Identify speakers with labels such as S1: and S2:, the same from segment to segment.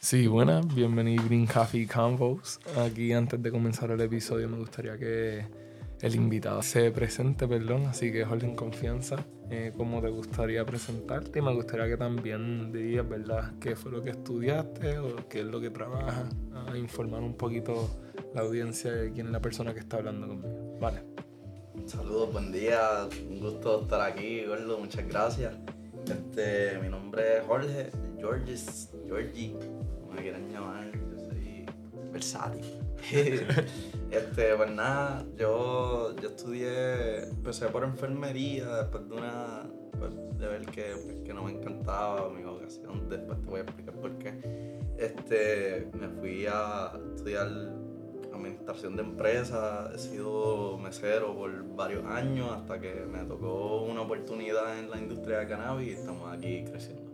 S1: Sí, buenas, bienvenido Green Coffee Convos. Aquí antes de comenzar el episodio me gustaría que el invitado se presente, perdón, así que Jorge en confianza, eh, cómo te gustaría presentarte y me gustaría que también dirías, ¿verdad?, qué fue lo que estudiaste o qué es lo que trabajas, a informar un poquito la audiencia de quién es la persona que está hablando conmigo. Vale.
S2: Saludos, buen día, un gusto estar aquí, Gordo, muchas gracias. Este, mi nombre es Jorge, Georges, Georgie, me quieran llamar, yo soy versátil. este, pues nada, yo, yo estudié, empecé por enfermería después de una, pues, de ver que, pues, que no me encantaba mi vocación, después te voy a explicar por qué. Este, me fui a estudiar administración de empresas, he sido mesero por varios años hasta que me tocó una oportunidad en la industria de cannabis y estamos aquí creciendo.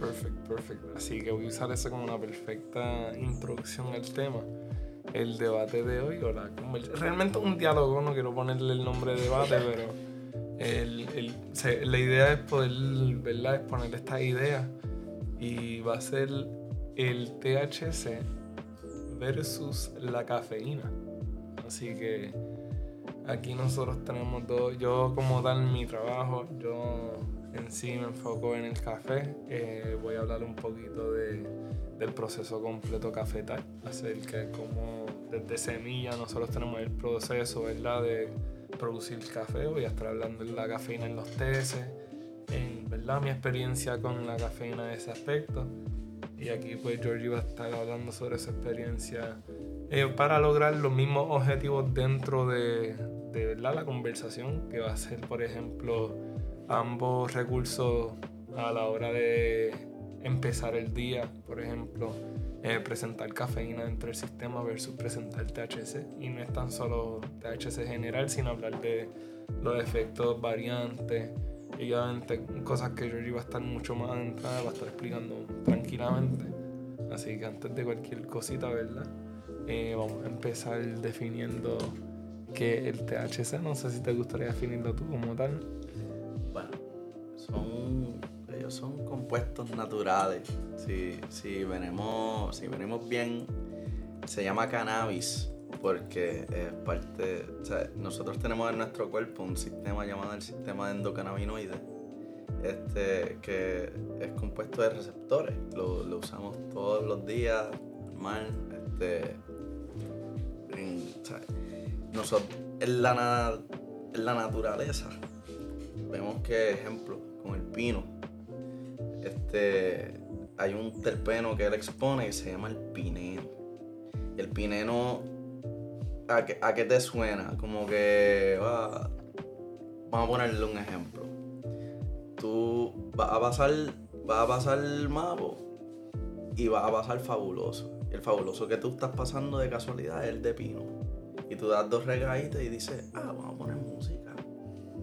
S1: Perfecto, perfecto. Así que voy a usar eso como una perfecta introducción al tema. El debate de hoy, o la realmente un diálogo, no quiero ponerle el nombre de debate, pero el, el, la idea es poder ¿verdad? exponer esta idea y va a ser el THC versus la cafeína. Así que aquí nosotros tenemos dos, yo como tal mi trabajo, yo en sí me enfoco en el café, eh, voy a hablar un poquito de, del proceso completo cafetal, acerca de cómo desde semilla nosotros tenemos el proceso, ¿verdad? De producir café, voy a estar hablando de la cafeína en los tés, en ¿verdad? mi experiencia con la cafeína de ese aspecto y aquí pues Georgie va a estar hablando sobre esa experiencia eh, para lograr los mismos objetivos dentro de, de la conversación, que va a ser por ejemplo ambos recursos a la hora de empezar el día, por ejemplo, eh, presentar cafeína dentro del sistema versus presentar THC. Y no es tan solo THC general, sino hablar de los efectos variantes y obviamente cosas que yo iba a estar mucho más adentrada, va a estar explicando tranquilamente. Así que antes de cualquier cosita, ¿verdad? Eh, vamos a empezar definiendo qué es el THC. No sé si te gustaría definirlo tú como tal.
S2: Son, ellos son compuestos naturales. Si, si, venimos, si venimos bien, se llama cannabis porque es parte, nosotros tenemos en nuestro cuerpo un sistema llamado el sistema endocannabinoide, este, que es compuesto de receptores, lo, usamos todos los días, normal, este, en, en la naturaleza, vemos que, ejemplo, con el pino, este, hay un terpeno que él expone que se llama el pineno. El pineno ¿a qué, ¿a qué, te suena? Como que. vamos a ponerle un ejemplo. Tú vas a pasar. Vas a pasar el y vas a pasar fabuloso. El fabuloso que tú estás pasando de casualidad es el de pino. Y tú das dos regaditos y dices, ah, vamos a poner música.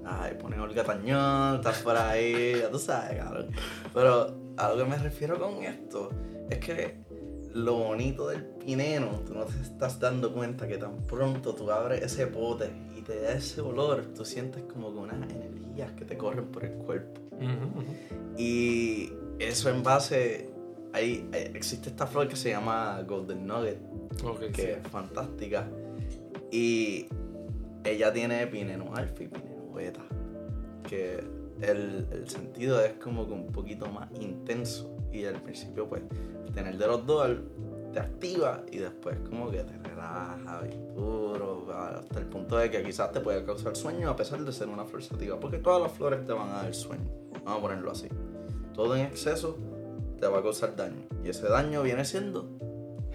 S2: Ay, pones Olga Tañón, estás por ahí, ya tú sabes, cabrón. Pero a lo que me refiero con esto es que lo bonito del pineno, tú no te estás dando cuenta que tan pronto tú abres ese pote y te da ese olor, tú sientes como que unas energías que te corren por el cuerpo. Y eso en base, ahí existe esta flor que se llama Golden Nugget, que es fantástica. Y ella tiene pineno alfa y pineno beta, que el, el, sentido es como que un poquito más intenso. Y al principio, pues, tener de los dos te activa y después como que te relaja bien duro, hasta el punto de que quizás te puede causar sueño a pesar de ser una flor sativa, porque todas las flores te van a dar sueño, vamos a ponerlo así. Todo en exceso te va a causar daño y ese daño viene siendo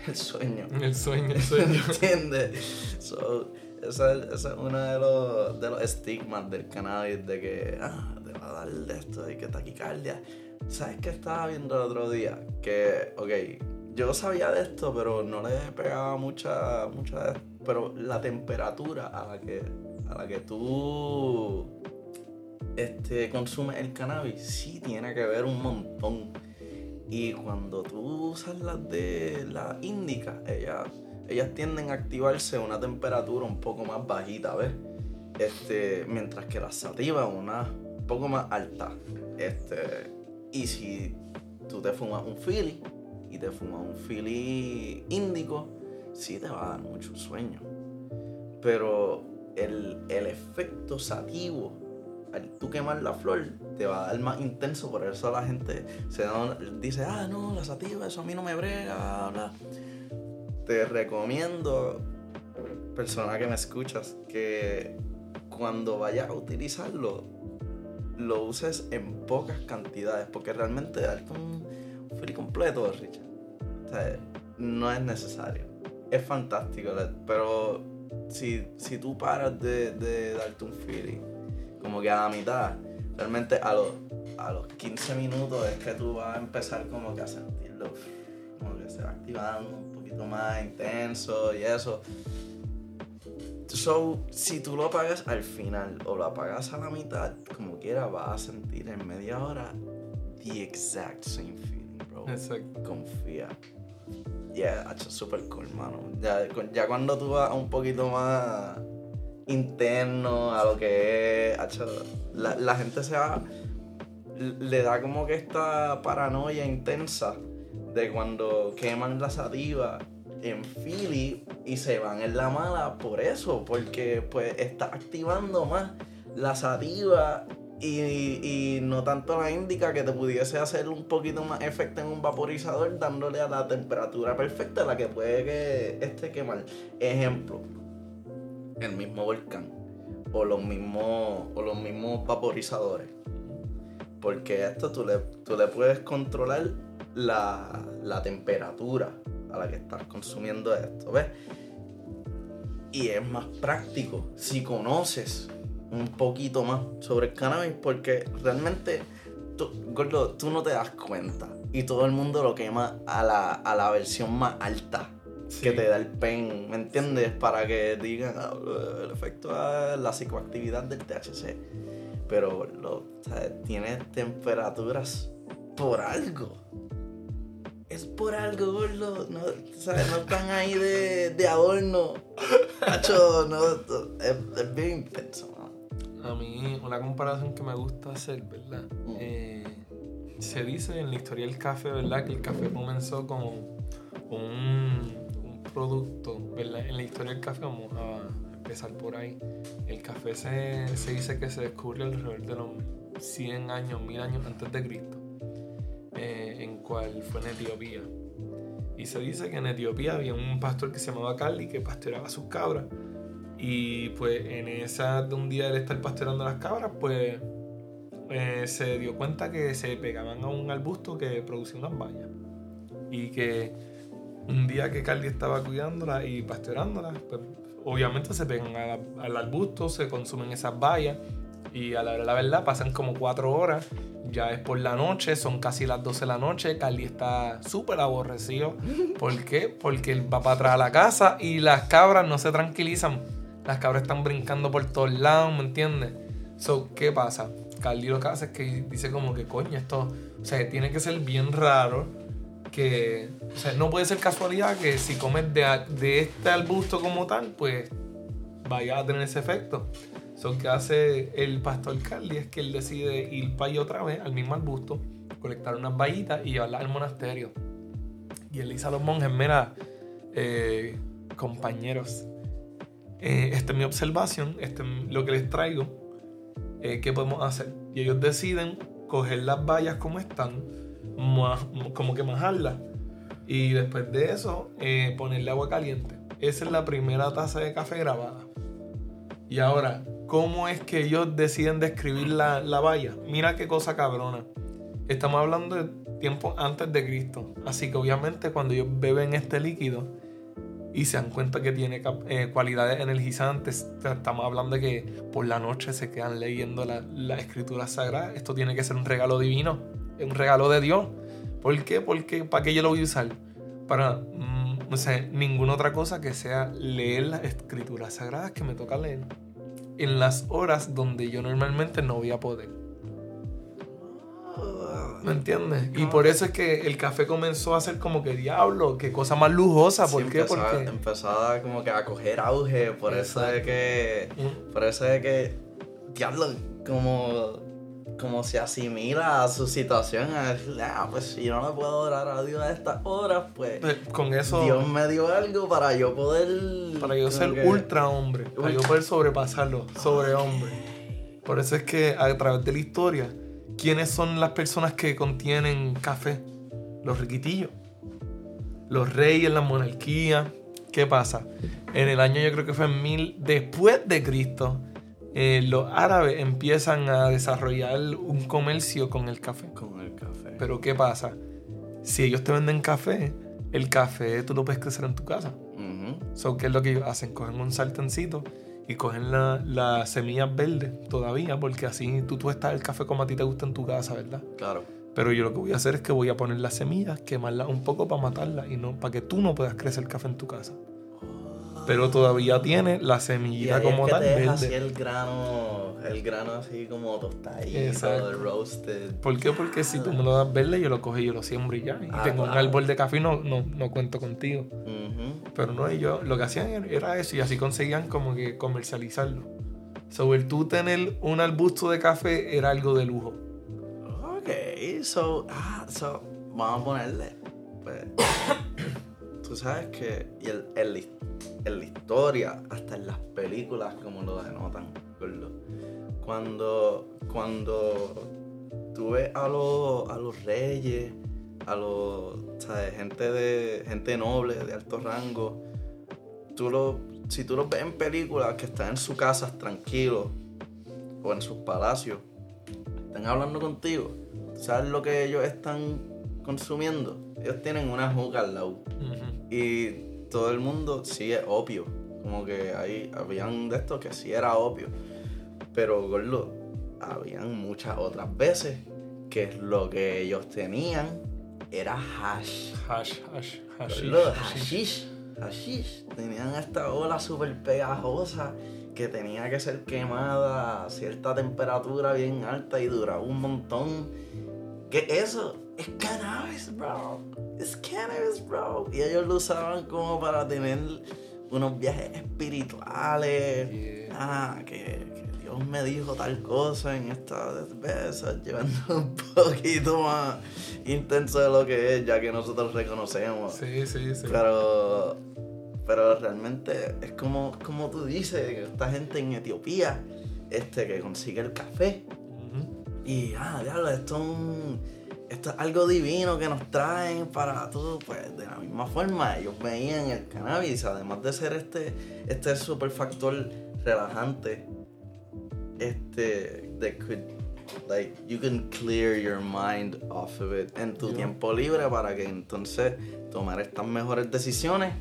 S2: el sueño.
S1: El sueño, el sueño.
S2: ¿Entiendes? So, ese, es uno de los, de los estigmas del cannabis de que ah, te va a dar de esto y que taquicardia. ¿Sabes qué estaba viendo el otro día? Que, ok, yo sabía de esto, pero no le pegaba mucha, mucha, pero la temperatura a la que, a la que tú este, consumes el cannabis sí tiene que ver un montón. Y cuando tú usas las de la índica, ellas, ellas tienden a activarse a una temperatura un poco más bajita, ¿ves? Este, mientras que las sativas una un poco más alta. Este, y si tú te fumas un Philly, y te fumas un Philly índico, sí te va a dar mucho sueño. Pero el, el efecto sativo al tú quemar la flor te va a dar más intenso, por eso la gente se dice, ah, no, la sativa, eso a mí no me brega, bla. Te recomiendo, persona que me escuchas, que cuando vayas a utilizarlo, lo uses en pocas cantidades, porque realmente darte un free completo, Richard, o sea, no es necesario. Es fantástico, pero si, si tú paras de, de darte un feeling como que a la mitad, realmente a los, a los 15 minutos es que tú vas a empezar como que a sentirlo, como que se va activando un poquito más intenso y eso. So, si tú lo apagas al final o lo apagas a la mitad, como quiera, vas a sentir en media hora the exact same feeling, bro.
S1: Exacto.
S2: Confía. Yeah, hecho super cool, mano. Ya, ya cuando tú vas un poquito más interno a lo que es. La, la gente se va. Le da como que esta paranoia intensa de cuando queman la sativa en Philly y se van en la mala por eso, porque pues está activando más la sativa y, y, no tanto la indica que te pudiese hacer un poquito más efecto en un vaporizador dándole a la temperatura perfecta la que puede que este quemar. Ejemplo, el mismo volcán o los mismos, o los mismos vaporizadores. Porque esto tú le, tú le puedes controlar la, la temperatura a la que estás consumiendo esto, ¿ves? Y es más práctico si conoces un poquito más sobre el cannabis porque realmente, tú, gordo, tú no te das cuenta y todo el mundo lo quema a la, a la versión más alta que te da el pen, ¿me entiendes? Para que digan ah, el efecto de la psicoactividad del THC. Pero lo, tiene temperaturas por algo. Es por algo, gordo. No, ¿sabes? no están ahí de, de adorno. no, es, bien intenso.
S1: A mí, una comparación que me gusta hacer, ¿verdad? Mm. Eh, se dice en la historia del café, ¿verdad? Que el café comenzó como un producto, ¿verdad? En la historia del café, vamos a empezar por ahí. El café se, dice que se descubrió alrededor de los 100 años, 1000 años antes de Cristo, eh, en cual fue en Etiopía. Y se dice que en Etiopía había un pastor que se llamaba Carly que pastoreaba sus cabras. Y pues en esa de un día él estar pastoreando las cabras, pues eh, se dio cuenta que se pegaban a un arbusto que producía unas bayas. Y que un día que Carly estaba cuidándola y pastoreándola, pues obviamente se pegan al arbusto, se consumen esas bayas y a la, la verdad pasan como cuatro horas, ya es por la noche, son casi las 12 de la noche, Carly está súper aborrecido. ¿Por qué? Porque él va para atrás a la casa y las cabras no se tranquilizan. Las cabras están brincando por todos lados, ¿me entiendes? So, ¿qué pasa? Carly lo que hace es que dice como que coño, esto, o sea, tiene que ser bien raro que, o sea, no puede ser casualidad que si comes de, de este arbusto como tal, pues vaya a tener ese efecto. Lo que hace el pastor Carly es que él decide ir para allá otra vez, al mismo arbusto, colectar unas vallitas y llevarlas al monasterio. Y él dice a los monjes, mira, eh, compañeros, eh, esta es mi observación, este es lo que les traigo, eh, ¿qué podemos hacer? Y ellos deciden coger las vallas como están, como que majarla. Y después de eso, eh, ponerle agua caliente. Esa es la primera taza de café grabada. Y ahora, ¿cómo es que ellos deciden describir la, la valla? Mira qué cosa cabrona. Estamos hablando de tiempo antes de Cristo. Así que obviamente cuando ellos beben este líquido y se dan cuenta que tiene eh, cualidades energizantes, estamos hablando de que por la noche se quedan leyendo la, la escritura sagrada. Esto tiene que ser un regalo divino un regalo de Dios. ¿Por qué? Porque ¿para qué yo lo voy a usar? Para, mm, no sé, ninguna otra cosa que sea leer las escrituras sagradas que me toca leer en las horas donde yo normalmente no voy a poder. ¿Me entiendes? Y por eso es que el café comenzó a ser como que diablo, qué cosa más lujosa. ¿Por qué?
S2: Porque empezaba como que a coger auge. Por eso es que. Por eso es que. Diablo, como como se asimila a su situación, a decir, ah, pues si yo no le puedo orar a Dios a estas horas, pues
S1: Eh, Con eso,
S2: Dios me dio algo para yo poder...
S1: para yo ser
S2: que-
S1: ultra hombre, para yo poder sobrepasarlo, sobre hombre. Por eso es que a través de la historia, ¿quiénes son las personas que contienen café? Los riquitillos. Los reyes, la monarquía. ¿Qué pasa? En el año yo creo que fue en mil después de Cristo, eh, los árabes empiezan a desarrollar un comercio con el café.
S2: Con el café.
S1: Pero ¿qué pasa? Si ellos te venden café, el café tú lo puedes crecer en tu casa. So, ¿Qué es lo que ellos hacen? Cogen un sartencito y cogen la- las semillas verdes todavía, porque así tú, tú estás el café como a ti te gusta en tu casa, ¿verdad?
S2: Claro.
S1: Pero yo lo que voy a hacer es que voy a poner las semillas, quemarlas un poco para matarlas y no para que tú no puedas crecer café en tu casa. Pero todavía tiene la
S2: Y
S1: semillita como
S2: es que
S1: tal
S2: te deja así
S1: verde.
S2: el grano, el grano así como tostadito, roasted.
S1: ¿Por qué? Porque si tú me lo das verde, yo lo cojo y yo lo siembro y ya. Y
S2: Ah,
S1: tengo un
S2: claro.
S1: árbol de café y no, no, no cuento contigo.
S2: Ujú.
S1: Pero no, ellos lo que hacían era eso y así conseguían como que comercializarlo. Sobre tú tener un arbusto de café era algo de lujo.
S2: Ok, so, ah, so, vamos a ponerle. Pues, tú sabes que y el, el en la historia, hasta en las películas, como lo denotan. Cuando, cuando tú ves a los, a los reyes, a los. Gente, de, gente noble, de alto rango, tú lo, si tú los ves en películas que están en sus casas tranquilos o en sus palacios, están hablando contigo, ¿tú ¿sabes lo que ellos están consumiendo? Ellos tienen una juca al lado y todo el mundo sí es opio. Como que ahí habían de estos que sí era opio. Pero, gordo, habían muchas otras veces que lo que ellos tenían era hash.
S1: Hash, hash, hashish,
S2: Gordo,
S1: hashish.
S2: hashish. Hashish. Tenían esta ola súper pegajosa que tenía que ser quemada a cierta temperatura bien alta y duraba un montón. ¿Qué eso? Es cannabis, bro. Es cannabis, bro. Y ellos lo usaban como para tener unos viajes espirituales.
S1: Yeah.
S2: Ah, que, que Dios me dijo tal cosa en esta cerveza, llevando un poquito más intenso de lo que es, ya que nosotros reconocemos.
S1: Sí, sí, sí.
S2: Pero, pero realmente es como, como tú dices, que esta gente en Etiopía, este, que consigue el café. Y, ah, diablo, esto es, un- esto es algo divino que nos traen para todo, pues de la misma forma ellos veían el cannabis, además de ser este, este super factor relajante, este, that could, like, you can clear your mind off of it en tu
S1: Yeah.
S2: tiempo libre para que entonces tomar estas mejores decisiones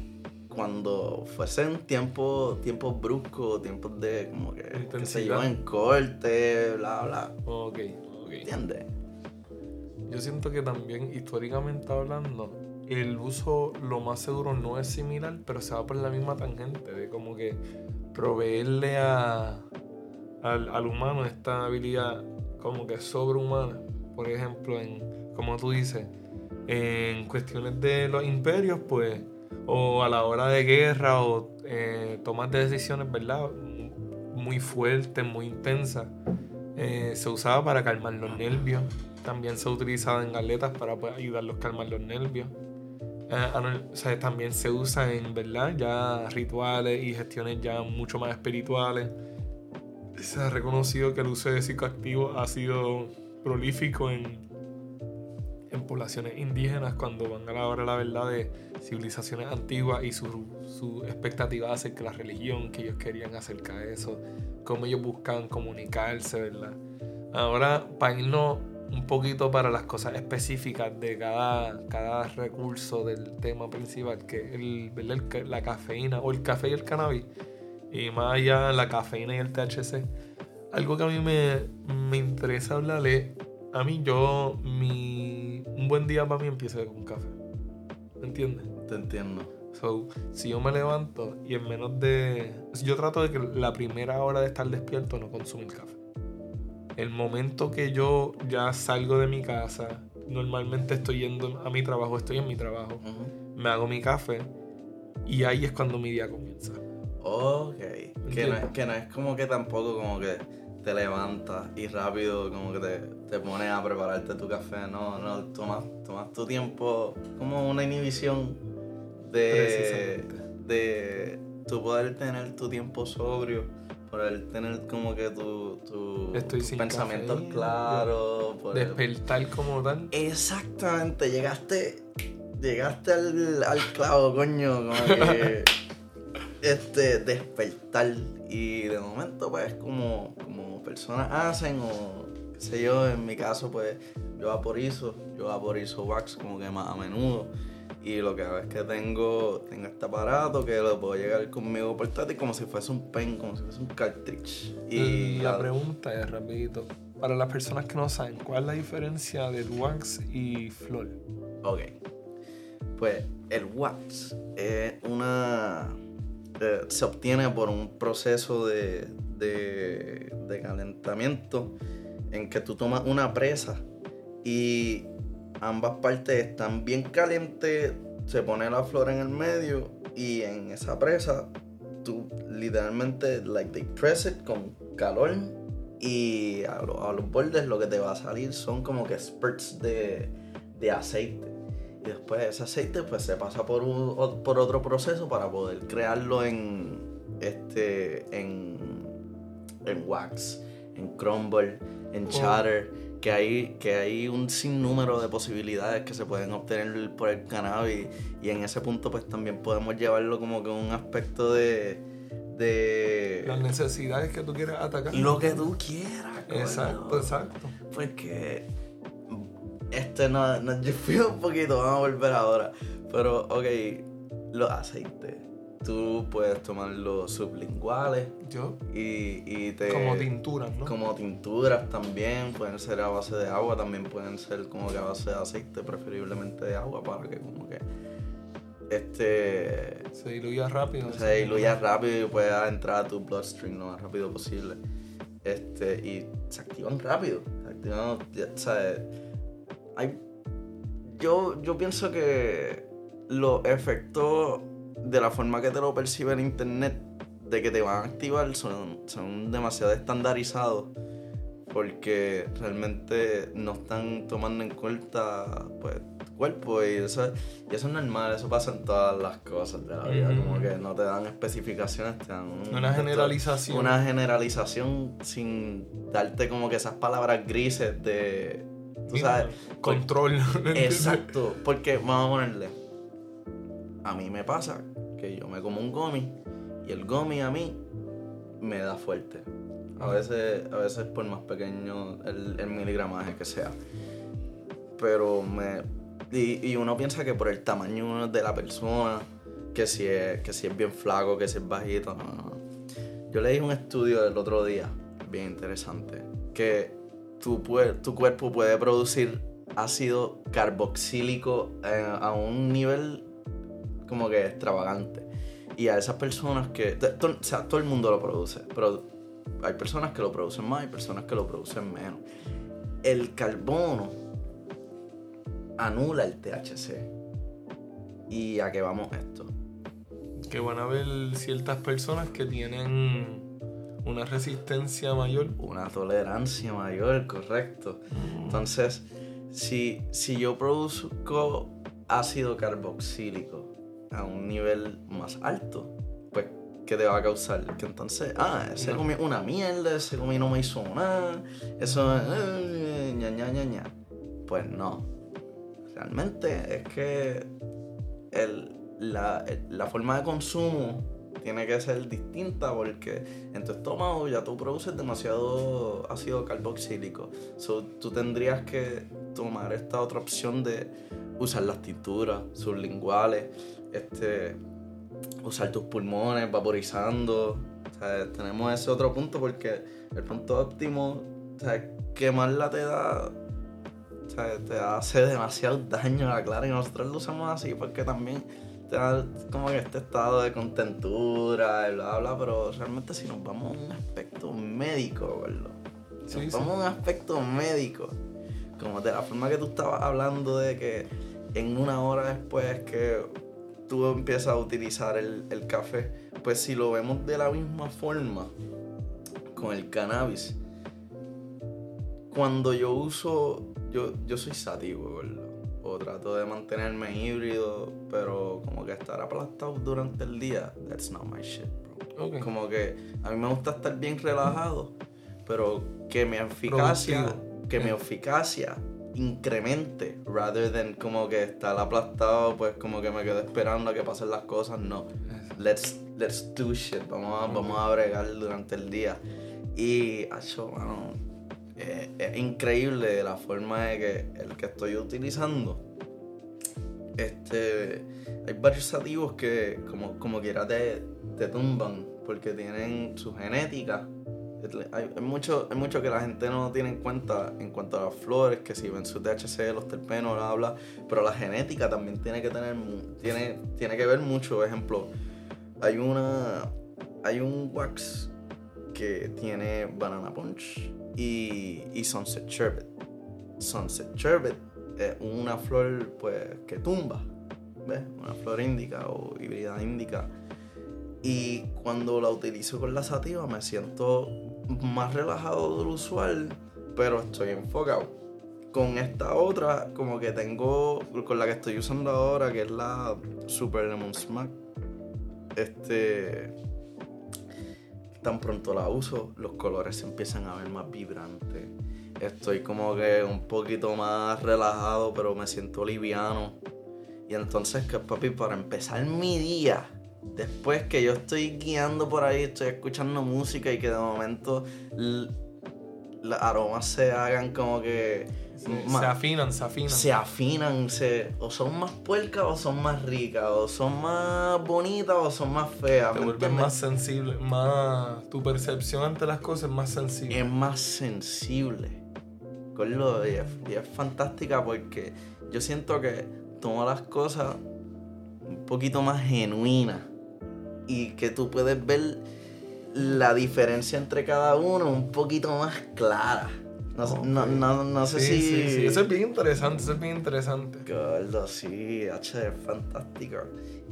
S2: cuando fuesen tiempos tiempos bruscos, tiempos de como que, que se yo, en corte, bla, bla.
S1: Ok, ok.
S2: ¿Entiendes?
S1: Yo siento que también, históricamente hablando, el uso lo más seguro no es similar, pero se va por la misma tangente, de como que proveerle a, al, al humano esta habilidad como que sobrehumana. Por ejemplo, en, como tú dices, en cuestiones de los imperios, pues, o a la hora de guerra, o eh, tomas de decisiones, ¿verdad? Muy fuertes, muy intensas. Eh, se usaba para calmar los nervios. También se utilizaba en galetas para pues, ayudarlos a calmar los nervios. Eh, o sea, también se usa en, ¿verdad? Ya rituales y gestiones ya mucho más espirituales. Se ha reconocido que el uso de psicoactivos ha sido prolífico en, en poblaciones indígenas cuando van a la hora, la verdad, de civilizaciones antiguas y su, su expectativa acerca de la religión que ellos querían acerca de eso, cómo ellos buscaban comunicarse, ¿verdad? Ahora, para irnos un poquito para las cosas específicas de cada, cada recurso del tema principal, que es el, la cafeína o el café y el cannabis, y más allá la cafeína y el THC, algo que a mí me, me interesa hablar es, a mí yo, mi, un buen día para mí empieza con café, ¿me entiendes?
S2: Te entiendo.
S1: So, si yo me levanto y en menos de... Yo trato de que la primera hora de estar despierto no consumir café. El momento que yo ya salgo de mi casa, normalmente estoy yendo a mi trabajo, estoy en mi trabajo, me hago mi café y ahí es cuando mi día comienza.
S2: Ok. Que no, es, que no es como que tampoco como que te levantas y rápido como que te, te pones a prepararte tu café. No, no, tomas, tomas tu tiempo como una inhibición de, de tu poder tener tu tiempo sobrio, poder tener como que tu, tu,
S1: Estoy
S2: tus pensamientos claros.
S1: Despertar como tal.
S2: Exactamente, llegaste. Llegaste al, al clavo, coño. Como que. este, despertar. Y de momento, pues, como, como personas hacen, o qué sé yo, en mi caso, pues, yo vaporizo. Yo vaporizo wax como que más a menudo. Y lo que hago es que tengo, tengo este aparato que lo puedo llegar conmigo portátil como si fuese un pen, como si fuese un cartridge.
S1: Y la
S2: la-
S1: pregunta es rapidito. Para las personas que no saben, ¿cuál es la diferencia del wax y flor?
S2: Ok. Pues el wax es una. eh, se obtiene por un proceso de, de, de calentamiento en que tú tomas una presa y ambas partes están bien calientes, se pone la flor en el medio y en esa presa tú literalmente, like they press it con calor y a, lo- a los bordes lo que te va a salir son como que spurts de, de aceite. Y después ese aceite pues se pasa por, un- por otro proceso para poder crearlo en, este, en, en wax, en crumble, en
S1: Oh.
S2: chatter, que hay, que hay un sinnúmero de posibilidades que se pueden obtener por el cannabis y en ese punto pues también podemos llevarlo como que un aspecto de... de
S1: Las necesidades que tú quieres atacar.
S2: lo que tú quieras. coño.
S1: Exacto, exacto.
S2: Porque este no, no- yo fui un poquito, vamos a volver ahora. Pero, ok, los aceites. Tú puedes tomar los sublinguales
S1: Yo,
S2: y, y te.
S1: como tinturas, ¿no?
S2: Como tinturas también, pueden ser a base de agua, también pueden ser como que a base de aceite, preferiblemente de agua, para que como que este
S1: Se diluye rápido.
S2: se diluya rápido y pueda entrar a tu bloodstream lo más rápido posible. Este, y se activan rápido. Se activan, ya, ¿sabes? Hay, yo, yo pienso que los efectos de la forma que te lo percibe el internet de que te van a activar son, son demasiado estandarizados porque realmente no están tomando en cuenta pues tu cuerpo y eso, y eso es normal, eso pasa en todas las cosas de la vida, como que no te dan especificaciones, te dan un-
S1: Una generalización.
S2: Una generalización sin darte como que esas palabras grises de... Tú sabes,
S1: Control.
S2: Exacto, porque vamos a ponerle. A mí me pasa que yo me como un gomi y el gomi a mí me da fuerte. A veces, a veces por más pequeño el, el miligramaje que sea. Pero me. Y, y uno piensa que por el tamaño de la persona, que si es, que si es bien flaco, que si es bajito, no, no. Yo leí un estudio el otro día, bien interesante, que tu, tu cuerpo puede producir ácido carboxílico eh, a un nivel como que extravagante. Y a esas personas que... to- o sea, todo el mundo lo produce, pero hay personas que lo producen más y personas que lo producen menos. El carbono anula el THC. ¿Y a qué vamos esto?
S1: Que van a haber ciertas personas que tienen una resistencia mayor.
S2: Una tolerancia mayor, correcto. Entonces, si, si yo produzco ácido carboxílico a un nivel más alto, pues, ¿qué te va a causar? Que entonces, ah, ese comió una mierda, ese comió no me hizo nada, eso, eh, ña, ña, ña, ña. Pues no. Realmente es que el- la, la forma de consumo tiene que ser distinta porque en tu estómago ya tú produces demasiado ácido carboxílico. So, tú tendrías que tomar esta otra opción de usar las tinturas sublinguales, este, usar tus pulmones vaporizando. O sea, tenemos ese otro punto porque el punto óptimo, o sea, quemarla te da, o sea, te hace demasiado daño a la clara y nosotros lo usamos así porque también te da como que este estado de contentura y bla bla, pero realmente si nos vamos a un aspecto médico, ¿verdad?
S1: Sí,
S2: Nos
S1: sí.
S2: vamos a un aspecto médico, como de la forma que tú estabas hablando de que en una hora después que tú empiezas a utilizar el, el café, pues si lo vemos de la misma forma con el cannabis, cuando yo uso, yo, yo soy sático, ¿verdad? O trato de mantenerme híbrido, pero como que estar aplastado durante el día, that's not my shit, bro.
S1: Ok.
S2: Como que a mí me gusta estar bien relajado, pero que mi eficacia,
S1: Productivo.
S2: que mi eficacia incremente, rather than como que estar aplastado, pues como que me quedo esperando a que pasen las cosas, no. Let's, let's do shit, vamos a, vamos a bregar durante el día. Y, acho, mano, eh, es increíble la forma de que el que estoy utilizando, este, hay varios sativos que como, como quiera te, te tumban porque tienen su genética. Hay, mucho, hay mucho que la gente no tiene en cuenta en cuanto a las flores, que si ven su THC, los terpenos, bla, bla, pero la genética también tiene que tener, tiene, tiene que ver mucho. Ejemplo, hay una, hay un wax que tiene banana punch y, y sunset sherbet. Sunset sherbet es una flor pues que tumba, ¿ves? Una flor índica o híbrida índica. Y cuando la utilizo con la sativa me siento más relajado de lo usual, pero estoy enfocado. Con esta otra, como que tengo, con la que estoy usando ahora, que es la Super Lemon Smack, este, tan pronto la uso, los colores se empiezan a ver más vibrantes. Estoy como que un poquito más relajado, pero me siento liviano. Y entonces, que papi, para empezar mi día, después que yo estoy guiando por ahí, estoy escuchando música y que de momento los aromas se hagan como que
S1: Se, afinan, se afinan.
S2: se afinan, se, o son más puercas o son más ricas, o son más bonitas o son más feas.
S1: Te
S2: ¿me
S1: vuelves más sensible, más. Tu percepción ante las cosas es más sensible.
S2: es más sensible. Y es, y es fantástica porque yo siento que toma las cosas un poquito más genuinas y que tú puedes ver la diferencia entre cada uno un poquito más clara. No, sé- no, no, no sé
S1: sí,
S2: si...
S1: sí, sí. Eso es bien interesante, eso es bien interesante.
S2: Gordo, sí, H, es fantástico.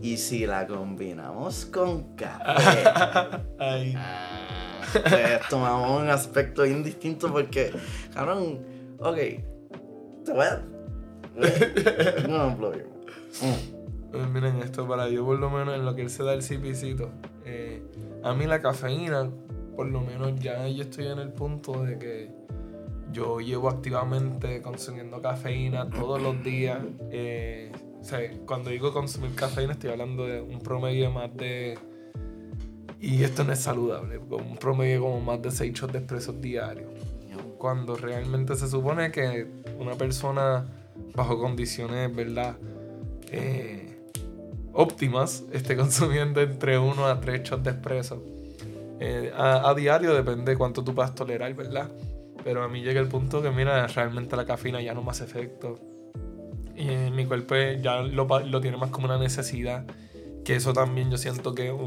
S2: Y si la combinamos con café,
S1: Ay.
S2: ah, pues tomamos un aspecto indistinto porque, cabrón, ok, te voy a... No,
S1: Eh, Miren esto, para yo por lo menos en lo que él se da el cipicito. eh, a mí la cafeína, por lo menos ya yo estoy en el punto de que yo llevo activamente consumiendo cafeína todos los días. eh, o sea, cuando digo consumir cafeína estoy hablando de un promedio más de... Y esto no es saludable, un promedio como más de 6 shots de expresos diarios cuando realmente se supone que una persona bajo condiciones, ¿verdad? Eh, óptimas esté consumiendo entre 1 a 3 shots de espresso. Eh, a, a diario depende de cuánto tú puedas tolerar, ¿verdad? Pero a mí llega el punto que, mira, realmente la cafeína ya no me hace efecto. Y eh, mi cuerpo ya lo, lo tiene más como una necesidad. Que eso también yo siento que es un,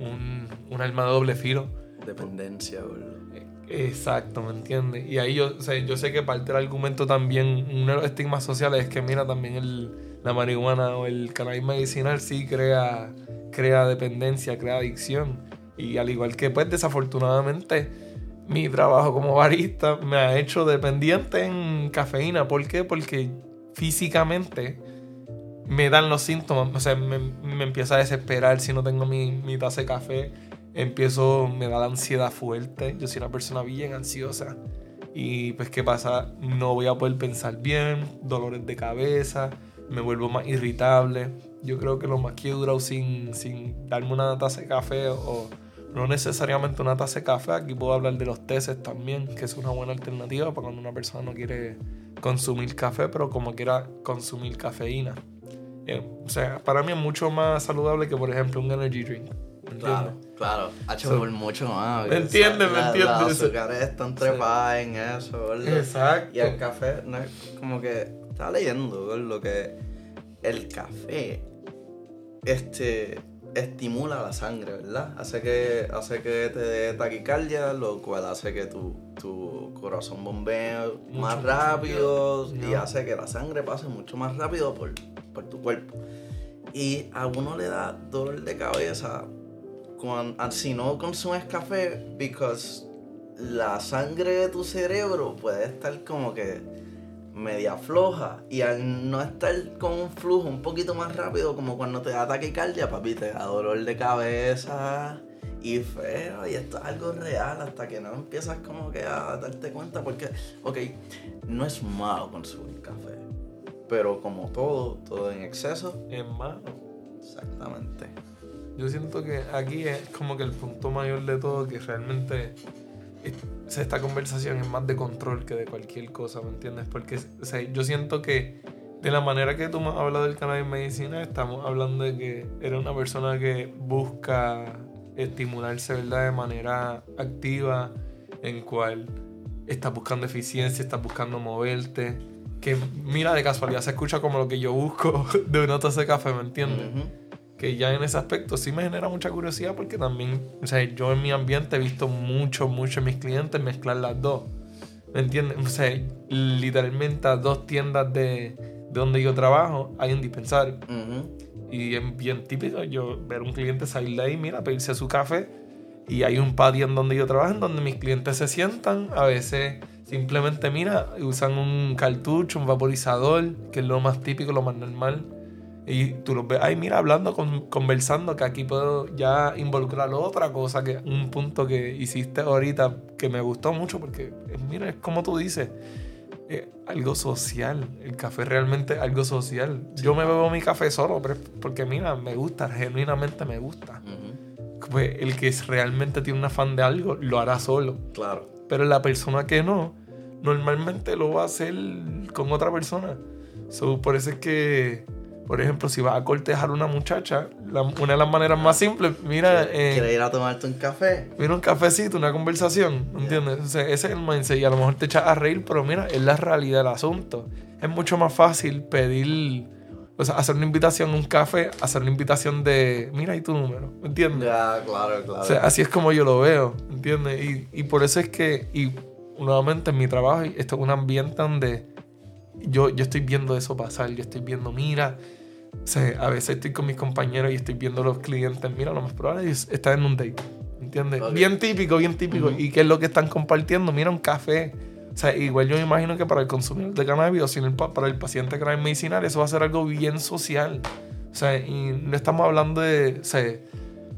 S1: un, un arma de doble filo.
S2: Dependencia, gordo.
S1: Exacto, ¿me entiendes? Y ahí yo, o sea, yo sé que parte del argumento también, uno de los estigmas sociales es que, mira, también el, la marihuana o el cannabis medicinal sí crea, crea dependencia, crea adicción. Y al igual que, pues, desafortunadamente, mi trabajo como barista me ha hecho dependiente en cafeína. ¿Por qué? Porque físicamente me dan los síntomas, o sea, me, me empieza a desesperar si no tengo mi, mi taza de café, empiezo, me da la ansiedad fuerte, yo soy una persona bien ansiosa y pues qué pasa, no voy a poder pensar bien, dolores de cabeza, me vuelvo más irritable, yo creo que lo más que he durado sin, sin darme una taza de café o no necesariamente una taza de café, aquí puedo hablar de los teces también, que es una buena alternativa para cuando una persona no quiere consumir café, pero como quiera consumir cafeína. Eh, o sea, para mí es mucho más saludable que, por ejemplo, un energy drink. ¿me
S2: Claro, claro. Ha hecho
S1: So-
S2: por mucho más.
S1: ¿Me entiendes? ¿Me entiendes?
S2: Las azúcares están trepadas en eso, gordo.
S1: Exacto.
S2: Y el café, no es como que estaba leyendo, gordo, que el café este estimula la sangre, ¿verdad? Hace que, hace que te dé taquicardia, lo cual hace que tu, tu corazón bombee
S1: Mucho,
S2: más rápido y hace que la sangre pase mucho más rápido por, por tu cuerpo. Y a uno le da dolor de cabeza cuando, si no consumes café, because la sangre de tu cerebro puede estar como que media floja y al no estar con un flujo un poquito más rápido como cuando te da taquicardia, papi, te da dolor de cabeza y feo y esto es algo real hasta que no empiezas como que a darte cuenta porque, ok, no es malo consumir café, pero como todo, todo en exceso,
S1: Es malo.
S2: exactamente.
S1: Yo siento que aquí es como que el punto mayor de todo, que realmente esta conversación es más de control que de cualquier cosa, ¿me entiendes? Porque o sea, yo siento que de la manera que tú has hablado del cannabis medicina, estamos hablando de que eres una persona que busca estimularse, ¿verdad? De manera activa, en cual estás buscando eficiencia, estás buscando moverte. Que mira, de casualidad se escucha como lo que yo busco de una taza de café, ¿me entiendes? Que ya en ese aspecto sí me genera mucha curiosidad porque también, o sea, yo en mi ambiente he visto mucho, mucho en mis clientes mezclar las dos. ¿Me entiendes? O sea, literalmente a dos tiendas de, de donde yo trabajo hay un dispensario.
S2: Ujú.
S1: Y es bien típico yo ver un cliente salir de ahí, mira, pedirse su café. Y hay un patio en donde yo trabajo, en donde mis clientes se sientan. A veces simplemente, mira, usan un cartucho, un vaporizador, que es lo más típico, lo más normal. Y tú los ves ahí, mira, hablando, con- conversando, que aquí puedo ya involucrar otra cosa, que un punto que hiciste ahorita que me gustó mucho, porque, eh, mira, es como tú dices, eh, algo social. El café realmente es algo social. Yo me bebo mi café solo, pero porque, mira, me gusta, genuinamente me gusta.
S2: Ujú.
S1: Pues el que realmente tiene un afán de algo, lo hará solo.
S2: Claro.
S1: Pero la persona que no, normalmente lo va a hacer con otra persona. So, por eso es que, por ejemplo, si vas a cortejar a una muchacha, la- una de las maneras más simples, mira, eh,
S2: ¿Quieres ir a tomarte un café?
S1: mira un cafecito, una conversación, ¿entiendes? O sea, ese es el mindset y a lo mejor te echas a reír, pero mira, es la realidad del asunto. Es mucho más fácil pedir, o sea, hacer una invitación a un café, hacer una invitación de, mira ahí tu número, ¿me entiendes?
S2: Ya, claro, claro.
S1: O sea, así es como yo lo veo, ¿entiendes? Y, y por eso es que, y nuevamente en mi trabajo, esto es un ambiente donde yo, yo estoy viendo eso pasar, yo estoy viendo, mira, sea, a veces estoy con mis compañeros y estoy viendo a los clientes, mira, lo más probable es estar en un date, ¿entiendes?
S2: Ok.
S1: Bien típico, bien típico.
S2: Ujú.
S1: ¿Y qué es lo que están compartiendo? Mira, un café. O sea, igual yo me imagino que para el consumidor de cannabis o si no, el pa- para el paciente de cannabis medicinal, eso va a ser algo bien social. O sea, y no estamos hablando de, o sea,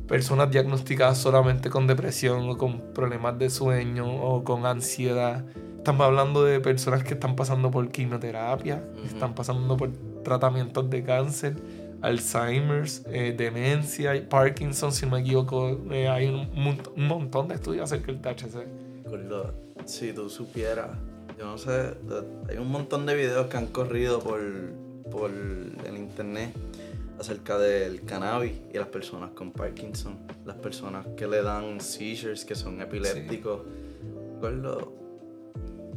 S1: personas diagnosticadas solamente con depresión o con problemas de sueño o con ansiedad. Estamos hablando de personas que están pasando por quimioterapia,
S2: Ujú.
S1: están pasando por tratamientos de cáncer, Alzheimer's, eh, demencia, Parkinson, si no me equivoco. eh, hay un, un montón de estudios acerca del THC.
S2: Gordo, si tú supieras, yo no sé, hay un montón de videos que han corrido por, por el internet acerca del cannabis y las personas con Parkinson, las personas que le dan seizures, que son epilépticos. Gordo,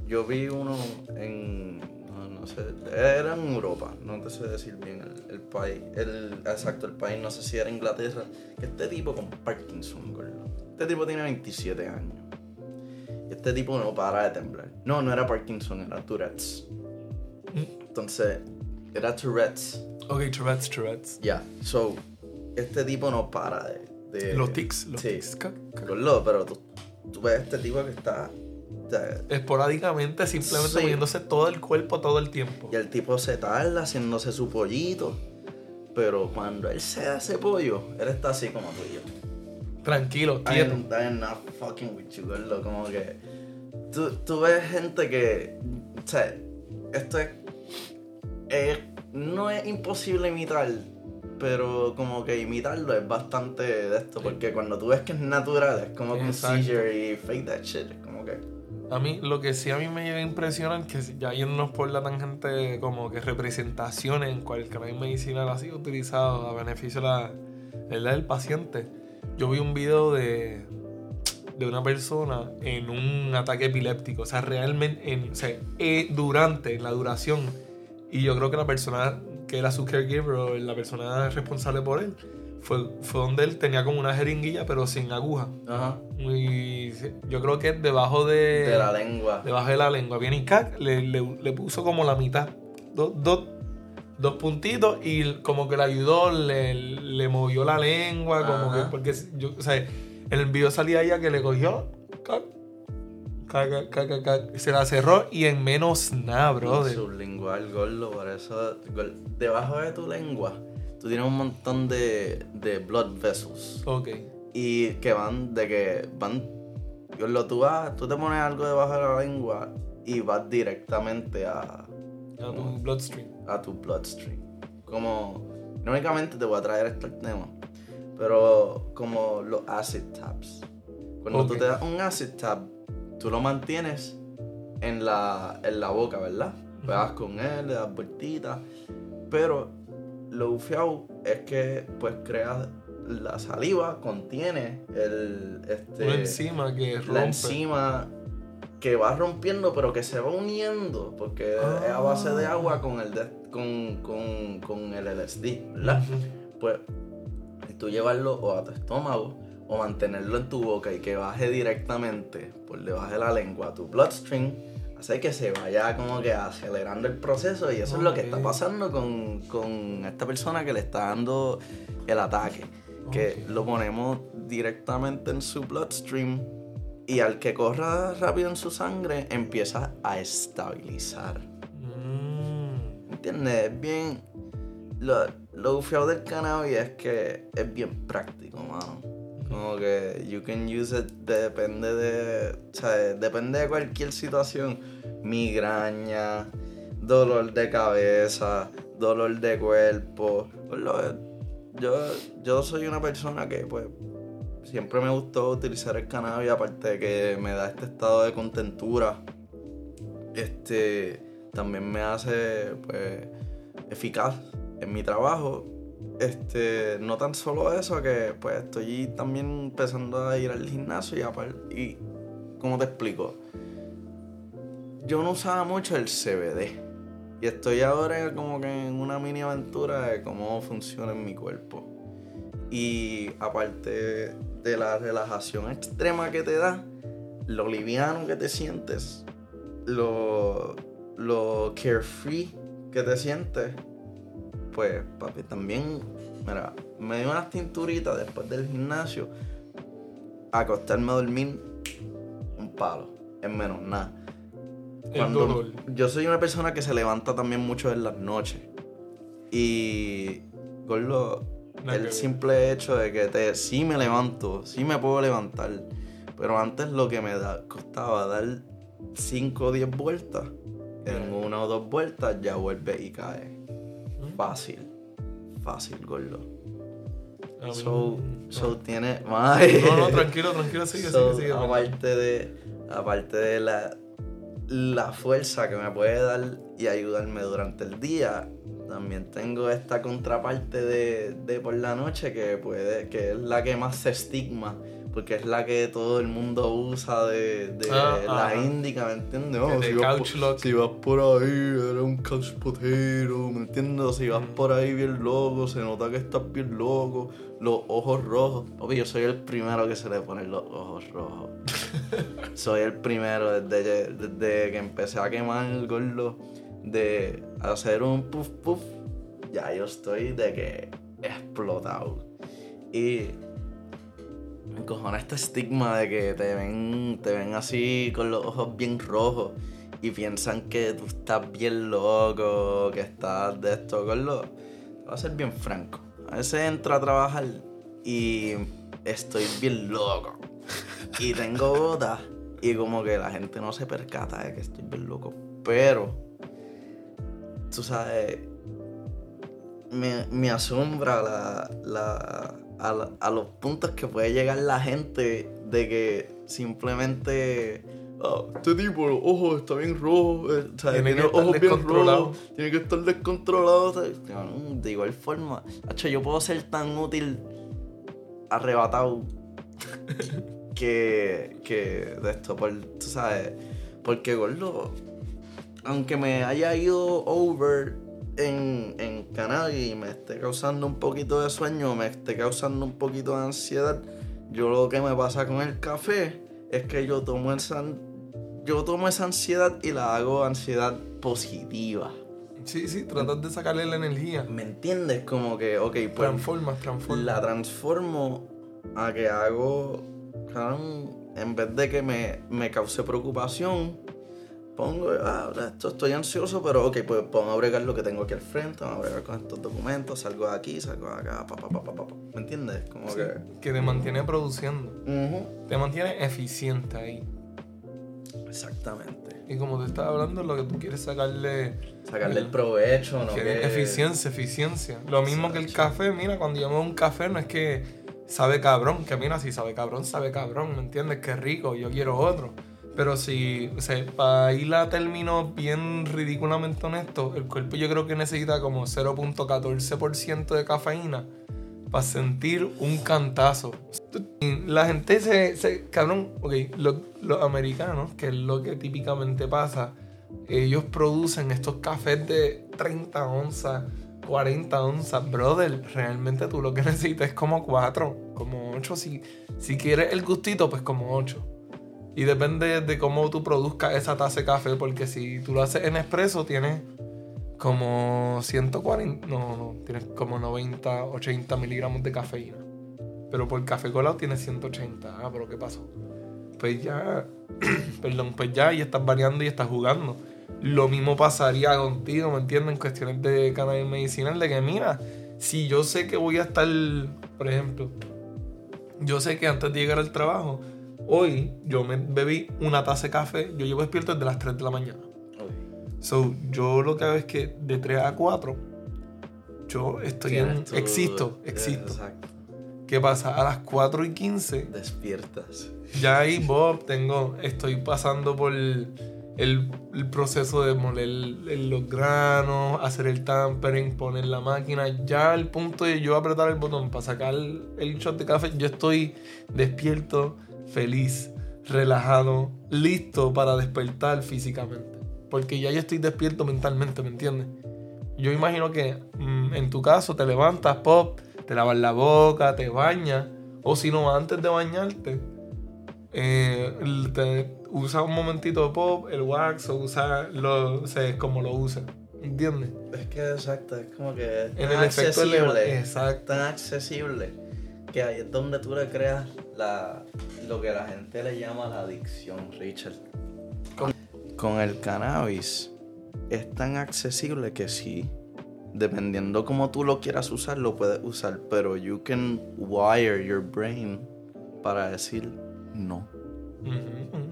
S2: yo vi uno en, no, no sé, era en Europa, no te sé decir bien el, el país, el, exacto, el país, no sé si era Inglaterra, que este tipo con Parkinson, gordo. Este tipo tiene 27 años. Este tipo no para de temblar. No, no era Parkinson, era Tourette's. Entonces, era Tourette's.
S1: Ok, Tourette's, Tourette's.
S2: Ya, so, este tipo no para de... de-
S1: Los tics, los
S2: sí.
S1: tics.
S2: Gordo, pero tú, tú ves a este tipo que está...
S1: Esporádicamente, simplemente
S2: Sí.
S1: moviéndose todo el cuerpo todo el tiempo.
S2: y el tipo se tarda haciéndose su pollito. Pero cuando él se hace pollo, él está así como tú y yo.
S1: Tranquilo, quieto.
S2: am, I am not fucking with you. Como que. Tú, tú ves gente que. O sea, esto es. es- no es imposible imitar, pero como que imitarlo es bastante de esto. Porque cuando tú ves que es natural, es como que un seizure y fake that shit. Es como que.
S1: A mí lo que sí a mí me llega a impresionar que ya yéndonos por la tangente como que representaciones en cual el cannabis medicinal sido utilizado a beneficio la, del paciente. Yo vi un video de, de una persona en un ataque epiléptico, o sea, realmente, en, o sea, eh, durante la duración. Y yo creo que la persona que era su caregiver o la persona responsable por él fue, fue donde él tenía como una jeringuilla pero sin aguja.
S2: Ajá.
S1: Y yo creo que debajo de,
S2: De la lengua.
S1: debajo de la lengua viene y cac, le, le- le puso como la mitad. Dos, dos, dos puntitos y como que le ayudó, le, le movió la lengua, como que, porque yo, o sea, en el video salía ella que le cogió, cac, Caca, caca, caca. Se la cerró y en menos nada, brother.
S2: Sublingual, gordo, por eso. gol- Debajo de tu lengua, tú tienes un montón de, de blood vessels.
S1: Ok.
S2: Y que van, de que van. Gordo, tú vas, tú te pones algo debajo de la lengua y vas directamente a,
S1: A tu bloodstream.
S2: a tu bloodstream. Como, no únicamente te voy a traer esto al tema, pero como los acid taps. Cuando tú te das un acid tap, tú lo mantienes en la, en la boca, ¿verdad? Pegas con él, le das vueltitas, pero lo bufiado es que pues creas la saliva, contiene el, este,
S1: Una enzima que rompe.
S2: la enzima que va rompiendo pero que se va uniendo porque es a base de
S1: Ah.
S2: agua con el de- con, con, con el LSD, ¿verdad? Pues tú llevarlo o a tu estómago o mantenerlo en tu boca y que baje directamente por debajo de la lengua a tu bloodstream hace que se vaya como que acelerando el proceso y eso es lo que está pasando con, con esta persona que le está dando el ataque que
S1: Ok.
S2: lo ponemos directamente en su bloodstream y al que corra rápido en su sangre empieza a estabilizar.
S1: Mm.
S2: ¿Entiendes? Es bien. Lo, lo del cannabis es que es bien práctico, mano. Como que you can use it, depende de. O sea, depende de cualquier situación. Migraña, dolor de cabeza, dolor de cuerpo. Yo, yo soy una persona que, pues, siempre me gustó utilizar el cannabis, aparte de que me da este estado de contentura. Este también me hace, pues, eficaz en mi trabajo. Este, no tan solo eso, que pues estoy también empezando a ir al gimnasio y aparte, y ¿cómo te explico? Yo no usaba mucho el CBD. Y estoy ahora como que en una mini aventura de cómo funciona en mi cuerpo. Y aparte de la relajación extrema que te da, lo liviano que te sientes, lo, lo carefree que te sientes, pues papi, también, mira, me dio unas tinturitas después del gimnasio, acostarme a dormir un palo, es menos nada.
S1: Dolor.
S2: Yo soy una persona que se levanta también mucho en las noches. Y gordo,
S1: que
S2: el simple hecho de que te, sí me levanto, sí me puedo levantar. Pero antes lo que me da, costaba dar 5 o 10 vueltas. En una o dos vueltas ya vuelve y cae. Fácil. Fácil, gordo.
S1: A mí-
S2: So,
S1: no.
S2: so tiene.
S1: No, no, tranquilo, tranquilo, sigue,
S2: So,
S1: sigue, sigue.
S2: aparte de, aparte de la, la fuerza que me puede dar y ayudarme durante el día, también tengo esta contraparte de, de por la noche que puede, que es la que más se estigma, porque es la que todo el mundo usa de, de
S1: Ah,
S2: la
S1: ajá.
S2: índica, ¿me entiendes? Si, vas
S1: couch
S2: por,
S1: lock.
S2: si vas por ahí, eres un couch potato, ¿me entiendes? Si vas por ahí bien loco, se nota que estás bien loco, los ojos rojos. Papi, yo soy el primero que se le ponen los ojos rojos. soy el primero desde, desde que empecé a quemar el gordo de hacer un puff puff. Ya yo estoy de que explotado. Y me encojona este estigma de que te ven, te ven así con los ojos bien rojos y piensan que tú estás bien loco, que estás de esto, gordo. Voy a ser bien franco. A veces entro a trabajar y estoy bien loco. Y tengo botas y como que la gente no se percata de que estoy bien loco. Pero, tú sabes, me, me asombra la, la- a, la- a los puntos que puede llegar la gente de que simplemente... "Ah, este tipo, los ojos está bien rojos, eh, o sea,
S1: Tiene
S2: tiene,
S1: que
S2: los
S1: estar
S2: ojos bien
S1: descontrolado".
S2: rojos, tiene que estar descontrolado. o sea, cabrón, de igual forma, hacho, yo puedo ser tan útil, arrebatado, que, que de esto, por, tú sabes, porque gordo, aunque me haya ido over en, en cannabis y me esté causando un poquito de sueño, me esté causando un poquito de ansiedad, yo lo que me pasa con el café es que yo tomo esa, yo tomo esa ansiedad y la hago ansiedad positiva.
S1: Sí, sí, tratas de sacarle la energía.
S2: ¿Me entiendes? Como que, ok, pues
S1: Transformas, transformas.
S2: la transformo a que hago en vez de que me, me cause preocupación, pongo, ah, esto estoy ansioso, pero ok, pues pongo a bregar lo que tengo aquí al frente, vamos a bregar con estos documentos, salgo de aquí, salgo de acá, pa, pa, pa, pa, pa. ¿me entiendes? Como
S1: Sí,
S2: que...
S1: que te mantiene produciendo. Te mantiene eficiente ahí.
S2: Exactamente.
S1: Y como te estaba hablando, lo que tú quieres sacarle
S2: Sacarle el provecho, ¿no? Que-
S1: eficiencia, eficiencia. Lo mismo que el café, mira, cuando yo me un café no es que sabe cabrón, que mira, si sabe cabrón, sabe cabrón, ¿me entiendes? Qué rico, yo quiero otro. Pero si, o sea, para ir a términos bien ridículamente honestos, el cuerpo yo creo que necesita como 0.14% de cafeína para sentir un cantazo. La gente se, se cabrón, ok, los, los americanos, que es lo que típicamente pasa, ellos producen estos cafés de 30 onzas, 40 onzas, brother. Realmente tú lo que necesitas es como 4, como 8. Si, si quieres el gustito, pues como 8. Y depende de cómo tú produzcas esa taza de café, porque si tú lo haces en expreso, tienes como 140, no, no, tienes como 90, 80 miligramos de cafeína. Pero por café colado tienes 180. Ah, pero ¿qué pasó? Pues ya, perdón, pues ya, y estás variando y estás jugando. Lo mismo pasaría contigo, ¿me entiendes? En cuestiones de cannabis medicinal, de que mira, si yo sé que voy a estar, por ejemplo, yo sé que antes de llegar al trabajo, hoy yo me bebí una taza de café, yo llevo despierto desde las 3 de la mañana. So, yo lo que hago es que de 3 a 4, yo estoy en,
S2: tu-
S1: existo, existo.
S2: Exacto.
S1: ¿Qué pasa? A las 4 y 15
S2: Despiertas.
S1: ya ahí, Bob, tengo, estoy pasando por el, el proceso de moler los granos, hacer el tampering, poner la máquina. Ya al punto de yo apretar el botón para sacar el, el shot de café, yo estoy despierto, feliz, relajado, listo para despertar físicamente. Porque ya yo estoy despierto mentalmente, ¿me entiendes? Yo imagino que mm, en tu caso te levantas, pop, te lavas la boca, te bañas, o si no, antes de bañarte, eh, te usa un momentito de pop, el wax, o usa lo, o sea, como lo usa. ¿Entiendes?
S2: Es que exacto, es como que es
S1: En
S2: tan
S1: el efecto
S2: accesible,
S1: exacto.
S2: tan accesible, que ahí es donde tú le creas la, lo que la gente le llama la adicción, Richard. Con, con el cannabis es tan accesible que sí, dependiendo cómo tú lo quieras usar, lo puedes usar, pero you can wire your brain para decir no.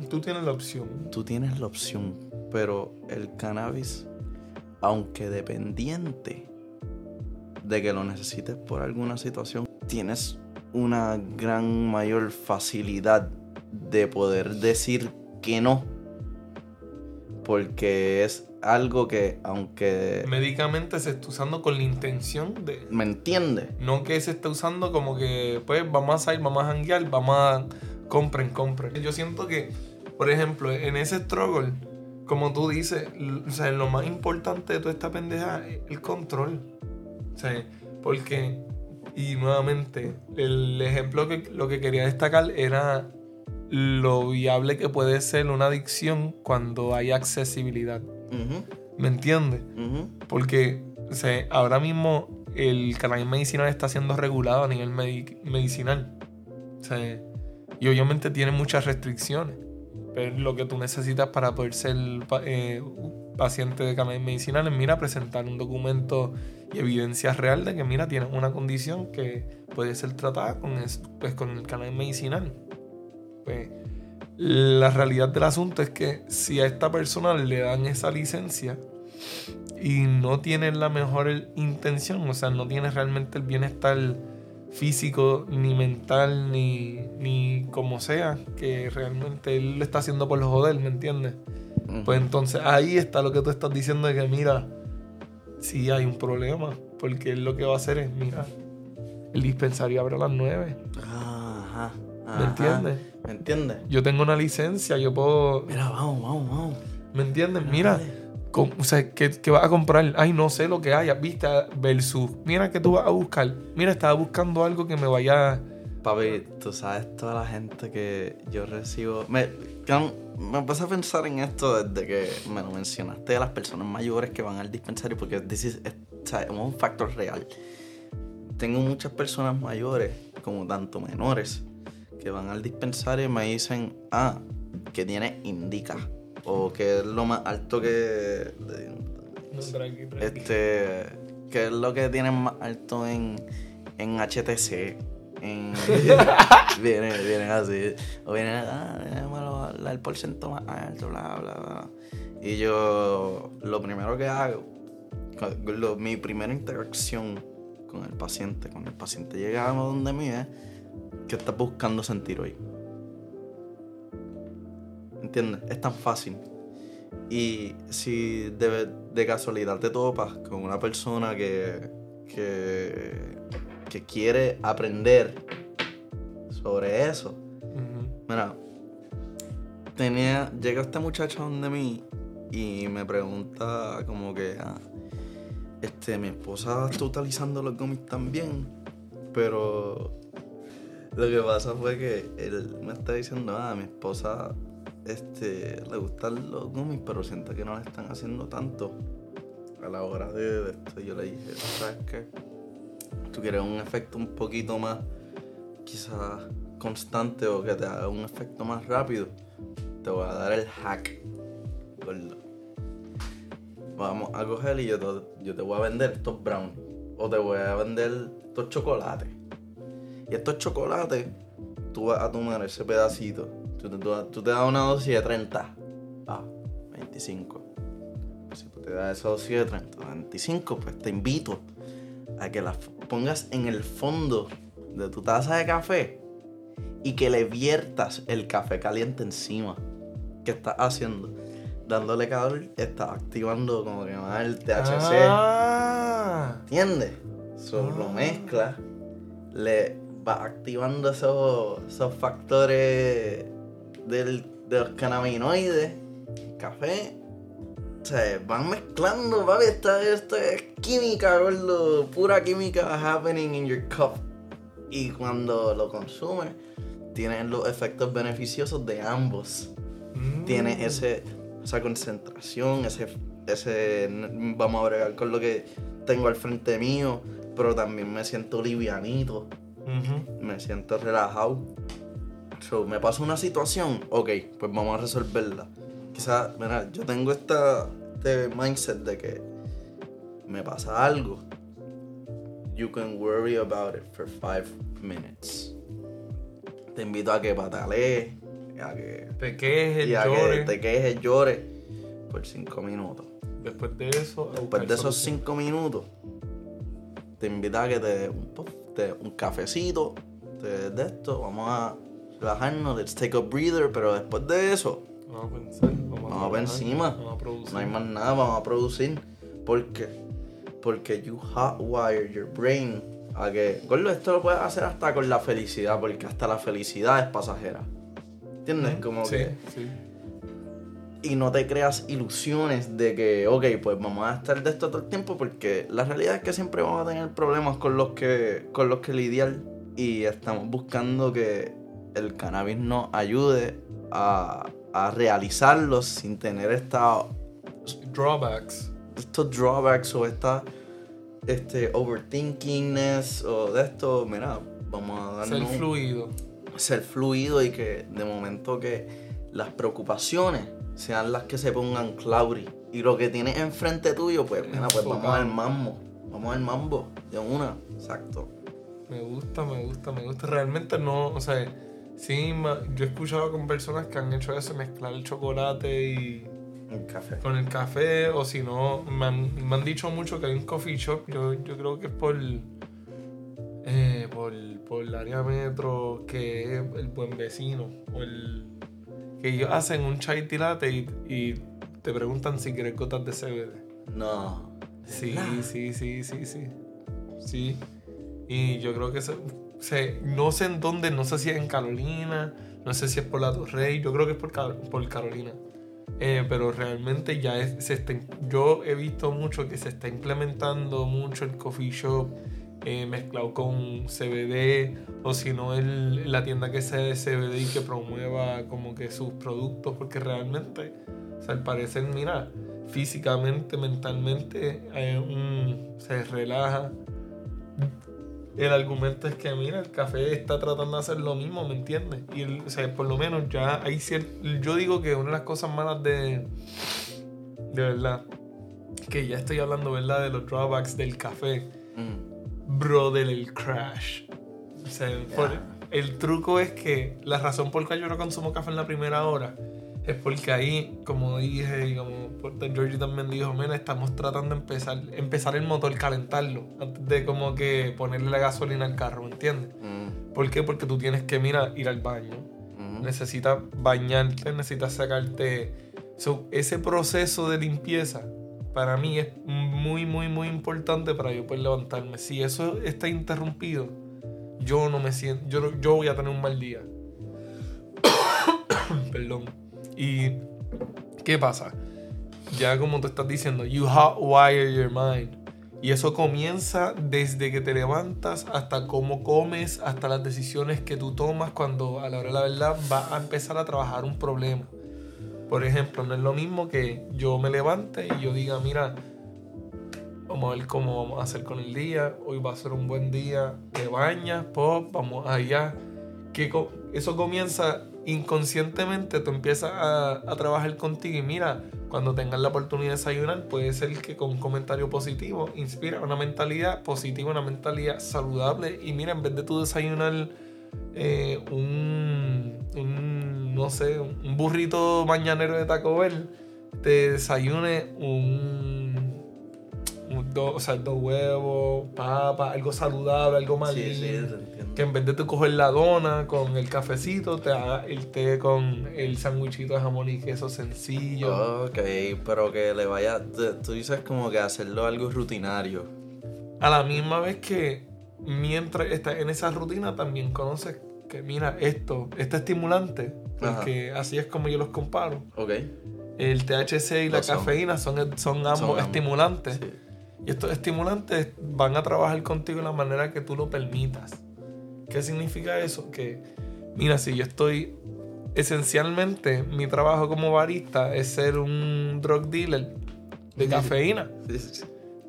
S1: Tú tienes la opción.
S2: Tú tienes la opción, pero el cannabis, aunque dependiente de que lo necesites por alguna situación, tienes una gran mayor facilidad de poder decir que no. Porque es algo que, aunque...
S1: Médicamente se está usando con la intención de.
S2: ¿Me entiendes?
S1: No que se esté usando como que, pues, vamos a salir, vamos a janguear, vamos a. Compren, compren. Yo siento que, por ejemplo, en ese struggle, como tú dices, o sea, lo más importante de toda esta pendeja es el control. O sea, porque. Y nuevamente, el ejemplo que lo que quería destacar era lo viable que puede ser una adicción cuando hay accesibilidad.
S2: Ujú,
S1: ¿Me entiendes?
S2: ujú.
S1: Porque o sea, ahora mismo el cannabis medicinal está siendo regulado a nivel medi- medicinal. O sea, y obviamente tiene muchas restricciones. Pero lo que tú necesitas para poder ser eh, paciente de cannabis medicinal es, mira, presentar un documento y evidencia real de que, mira, tienes una condición que puede ser tratada con, es- pues, con el cannabis medicinal. Pues, la realidad del asunto es que si a esta persona le dan esa licencia y no tiene la mejor intención, o sea, no tiene realmente el bienestar físico, ni mental, ni, ni como sea, que realmente él lo está haciendo por joder, ¿me entiendes? Pues entonces ahí está lo que tú estás diciendo de que, mira, sí hay un problema, porque él lo que va a hacer es, mira, el dispensario abre a las 9,
S2: Ajá,
S1: ¿me entiendes?
S2: ¿Me entiendes?
S1: Yo tengo una licencia, yo puedo,
S2: Mira, vamos, vamos, vamos.
S1: ¿me entiendes? Mira, o sea, ¿qué, qué vas a comprar? Ay, no sé lo que haya, viste, versus, mira que tú vas a buscar, mira, estaba buscando algo que me vaya...
S2: Papi, tú sabes toda la gente que yo recibo. Me, can- me empecé a pensar en esto desde que me lo mencionaste de las personas mayores que van al dispensario, porque this is- es, o sea, es un factor real. Tengo muchas personas mayores, como tanto menores, que van al dispensario y me dicen, ah, que tiene indica. O que es lo más alto que.
S1: No, tranqui, tranqui.
S2: Este. Que es lo que tienen más alto en, en HTC. En, viene, viene así. O viene, ah, el porcentaje más alto, bla, bla, bla. Y yo, lo primero que hago, con- mi primera interacción con el paciente, cuando el paciente llega a donde mí es, ¿qué estás buscando sentir hoy? ¿Entiendes? Es tan fácil. Y si de, de casualidad te topas con una persona que, que, que quiere aprender sobre eso. Mira, tenía, llega este muchacho donde mí y me pregunta como que, ah, este, mi esposa está utilizando los gummies también, pero lo que pasa fue que él me está diciendo, ah, mi esposa, este, le gustan los gummies, pero siente que no le están haciendo tanto a la hora de, esto. Yo le dije, ¿sabes qué? Tú quieres un efecto un poquito más quizás constante o que te haga un efecto más rápido, te voy a dar el hack. Vamos a coger y yo te, voy a vender estos brownies. O te voy a vender estos chocolates. Y estos chocolates, tú vas a tomar ese pedacito. Tú, te- tú- tú te das una dosis de 30. Ah, 25. Si tú te das esa dosis de 30, 25, pues te invito a que las pongas en el fondo de tu taza de café y que le viertas el café caliente encima. ¿Qué estás haciendo? Dándole calor, estás activando como que más el THC.
S1: Ah.
S2: ¿Entiendes? So, lo
S1: Ah.
S2: mezclas, le va activando esos, esos factores del, de los cannabinoides, café. O sea, van mezclando, papi. Esto, esto es química, gordo. Pura química happening in your cup. Y cuando lo consumes, tienes los efectos beneficiosos de ambos
S1: Mm.
S2: tiene ese, esa concentración, ese, ese, vamos a bregar con lo que tengo al frente mío, pero también me siento livianito, me siento relajado. So, me pasa una situación, ok, pues vamos a resolverla. Quizás, mira, yo tengo esta, este mindset de que me pasa algo. You can worry about it for five minutes. Te invito a que patalees, a que
S1: Te quejes,
S2: y a que te quejes, llores por cinco minutos.
S1: Después de eso,
S2: Después de esos cinco minutos, te invito a que te dé un, te- un cafecito, te de esto, vamos a relajarnos, let's take a breather, pero después de eso,
S1: Vamos a pensar. Vamos,
S2: Vamos para encima.
S1: Vamos a producir.
S2: no hay más nada, vamos a producir. ¿Por qué? Porque you hotwire your brain a que, gordo, esto lo puedes hacer hasta con la felicidad, porque hasta la felicidad es pasajera. ¿Entiendes? Como
S1: sí,
S2: que
S1: sí.
S2: y no te creas ilusiones de que, ok, pues vamos a estar de esto todo el tiempo porque la realidad es que siempre vamos a tener problemas con los que, con los que lidiar y estamos buscando que el cannabis nos ayude a, a realizarlos sin tener esta,
S1: Drawbacks.
S2: estos drawbacks o esta este overthinkingness o de esto, mira, vamos a darnos
S1: Ser fluido.
S2: ser fluido y que de momento que las preocupaciones sean las que se pongan cloudy y lo que tienes enfrente tuyo pues mira pues vamos al mambo vamos al mambo de una exacto
S1: Me gusta, me gusta, me gusta. Realmente no, o sea, sí, yo he escuchado con personas que han hecho eso, mezclar el chocolate y
S2: un café
S1: con el café, o si no, me han, me han dicho mucho que hay un coffee shop, yo, yo creo que es por, eh, por, por el área metro, que es el buen vecino, o el, que ellos hacen un chai latte y, y te preguntan si quieres gotas de CBD.
S2: no
S1: Sí, sí, sí, sí, sí. Sí. Y yo creo que se, no sé en dónde, no sé si es en Carolina, no sé si es por la Torrey, yo creo que es por, por Carolina. Eh, pero realmente ya es, se está, yo he visto mucho que se está implementando mucho el coffee shop eh, mezclado con CBD o si no la tienda que sea de CBD y que promueva como que sus productos porque realmente o sea, al parecer mira físicamente mentalmente eh, un- se relaja el argumento es que, mira, el café está tratando de hacer lo mismo, ¿me entiendes? Y, el- o sea, por lo menos ya hay cierto... Yo digo que una de las cosas malas de... De verdad, que ya estoy hablando, ¿verdad? De los drawbacks del café.
S2: Mm.
S1: Brother, el crash. O sea, por- el truco es que la razón por la yo no consumo café en la primera hora es porque ahí, como dije y como Georgie también dijo, mira, estamos tratando de empezar, empezar el motor, calentarlo, antes de como que ponerle la gasolina al carro, ¿me entiendes?
S2: Mm.
S1: ¿Por qué? Porque tú tienes que, mira, ir al baño,
S2: Mm.
S1: necesitas bañarte, necesitas sacarte... So, ese proceso de limpieza para mí es muy, muy, muy importante para yo poder levantarme. Si eso está interrumpido, yo no me siento, yo, yo voy a tener un mal día. Perdón. ¿Y qué pasa? Ya como tú estás diciendo, you hotwire your mind. Y eso comienza desde que te levantas hasta cómo comes, hasta las decisiones que tú tomas cuando a la hora de la verdad va a empezar a trabajar un problema. Por ejemplo, no es lo mismo que yo me levante y yo diga, mira, vamos a ver cómo vamos a hacer con el día, hoy va a ser un buen día, te bañas, pop, vamos allá. Que eso comienza inconscientemente, tú empiezas a, a trabajar contigo y mira, cuando tengas la oportunidad de desayunar, puede ser que con un comentario positivo inspira una mentalidad positiva, una mentalidad saludable y mira, en vez de tú desayunar eh, un, un, no sé, un burrito mañanero de Taco Bell, te desayune un, un do- o sea, dos huevos, papa, algo saludable, algo más
S2: Sí, sí.
S1: Que en vez de tú coger la dona con el cafecito, te haga el té con el sándwichito de jamón y queso sencillo.
S2: Ok, pero que le vaya. tú- dices como que hacerlo algo rutinario.
S1: A la misma vez que mientras estás en esa rutina también conoces que mira esto, este estimulante, porque así es como yo los comparo.
S2: Ok.
S1: El THC y la
S2: son.
S1: cafeína son, son ambos
S2: ambos,
S1: estimulantes.
S2: Sí.
S1: Y estos estimulantes van a trabajar contigo de la manera que tú lo permitas. ¿Qué significa eso? Que, mira, si yo estoy. Esencialmente, mi trabajo como barista es ser un drug dealer de cafeína.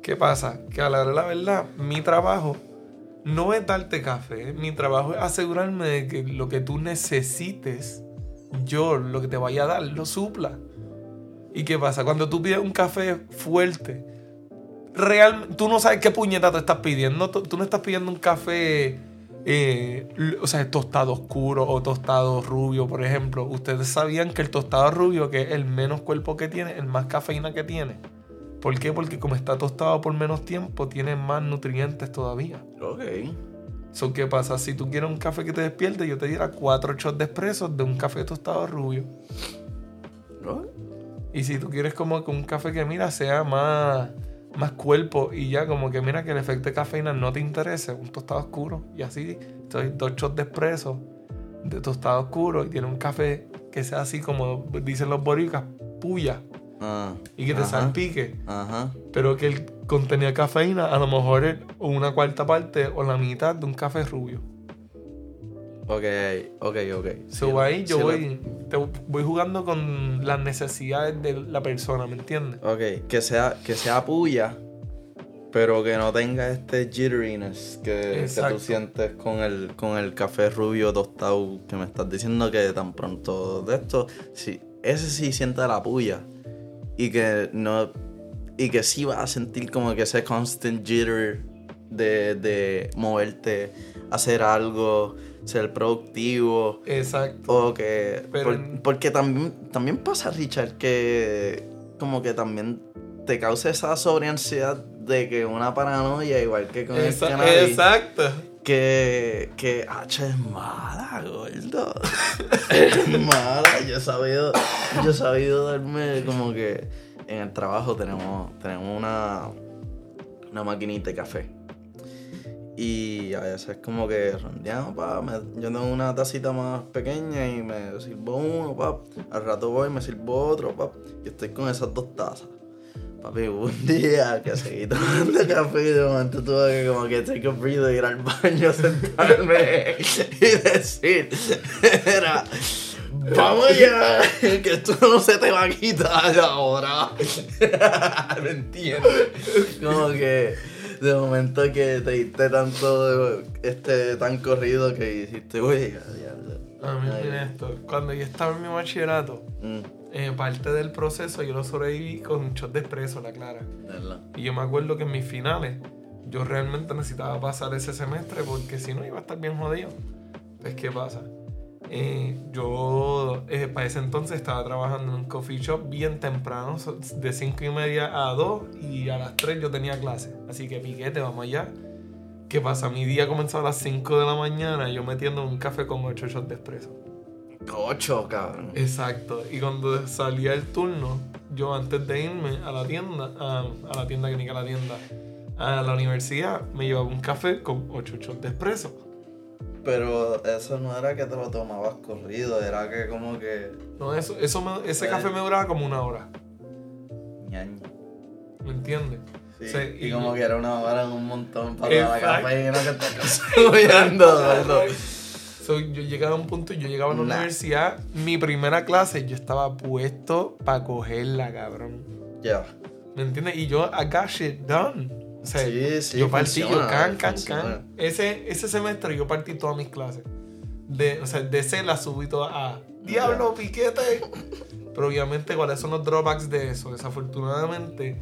S1: ¿Qué pasa? Que a la hora de la verdad, mi trabajo no es darte café. Mi trabajo es asegurarme de que lo que tú necesites, yo lo que te vaya a dar, lo supla. ¿Y qué pasa? Cuando tú pides un café fuerte, real, tú no sabes qué puñeta te estás pidiendo. Tú, tú no estás pidiendo un café, eh, o sea, tostado oscuro o tostado rubio, por ejemplo. Ustedes sabían que el tostado rubio, que es el menos cuerpo que tiene, el más cafeína que tiene. ¿Por qué? Porque como está tostado por menos tiempo, tiene más nutrientes todavía.
S2: Ok.
S1: So, ¿Qué pasa? Si tú quieres un café que te despierte, yo te diera cuatro shots de espresso de un café tostado rubio. Y si tú quieres como que un café que, mira, sea más, más cuerpo y ya como que, mira, que el efecto de cafeína no te interese, un tostado oscuro. Y así, estoy dos shots de espresso de tostado oscuro y tiene un café que sea así como dicen los boricas, puya,
S2: Ah,
S1: y que te salpique.
S2: Ajá.
S1: Pero que el contenido de cafeína a lo mejor es una cuarta parte o la mitad de un café rubio.
S2: Ok, ok, ok.
S1: So
S2: Sí,
S1: ahí yo
S2: sí,
S1: voy, te voy jugando con las necesidades de la persona, ¿me entiendes?
S2: Ok, que sea, que sea puya, pero que no tenga este jitteriness que, que tú sientes con el, con el café rubio tostado que me estás diciendo que tan pronto de esto, sí, ese sí siente la puya y que no y que sí vas a sentir como que ese constant jitter de, de moverte, hacer algo, ser productivo.
S1: Exacto.
S2: O que.
S1: Pero
S2: por- porque también, también pasa, Richard, que como que también te causa esa sobreansiedad de que una paranoia, igual que con
S1: Esa-
S2: el cannabis,
S1: exacto.
S2: que, que H es mala, gordo. es mala. Yo he sabido, yo he sabido darme como que en el trabajo tenemos, tenemos una, una maquinita de café. Y a veces como que rondeamos, pa, me- yo tengo una tacita más pequeña y me sirvo uno, pa. Al rato voy y me sirvo otro, pa. Y estoy con esas dos tazas. Papi, un día que seguí tomando café y de momento tuve que como que take a breather, ir al baño, sentarme y decir, vamos ya, que esto no se te va a quitar ahora. ¿Me entiendes? Como que De momento que te diste tanto, este, tan corrido que hiciste, uy.
S1: A mí, mira esto. Cuando yo estaba en mi bachillerato,
S2: Mm,
S1: eh, parte del proceso yo lo sobreviví con un shot de espresso, la clara.
S2: ¿verdad?
S1: Y yo me acuerdo que en mis finales yo realmente necesitaba pasar ese semestre porque si no iba a estar bien jodido. Pues, ¿qué pasa? Eh, yo eh, para ese entonces estaba trabajando en un coffee shop bien temprano, de 5 y media a 2 y a las 3 yo tenía clase. Así que piquete, vamos allá. ¿Qué pasa? Mi día comenzó a las 5 de la mañana yo metiendo un café con 8 shots de espresso.
S2: Ocho, cabrón.
S1: Exacto. Y cuando salía el turno, yo antes de irme a la tienda, a, a la tienda que ni que la tienda, a la universidad, me llevaba un café con 8 shots de espresso.
S2: Pero eso no era que te lo tomabas corrido, era que como que.
S1: No, eso, eso me- ese
S2: Eh.
S1: café me duraba como una hora.
S2: ñaño.
S1: ¿Me entiendes?
S2: Sí,
S1: Sí,
S2: y,
S1: y-
S2: como que era una hora en un montón para la cafeína que estás consumiendo, gordo.
S1: So, yo llegaba a un punto, yo llegaba a la
S2: Nah.
S1: universidad, mi primera clase, yo estaba puesto para cogerla, cabrón.
S2: Ya.
S1: ¿Me entiendes? Y yo, I got shit done. O sea,
S2: Sí, sí,
S1: yo partí, yo
S2: funciona,
S1: can, can,
S2: funciona.
S1: can. Ese, ese semestre yo partí todas mis clases. De, o sea, de C las subí todas a Diablo, piquete. Pero obviamente, ¿cuáles son los drawbacks de eso? Desafortunadamente,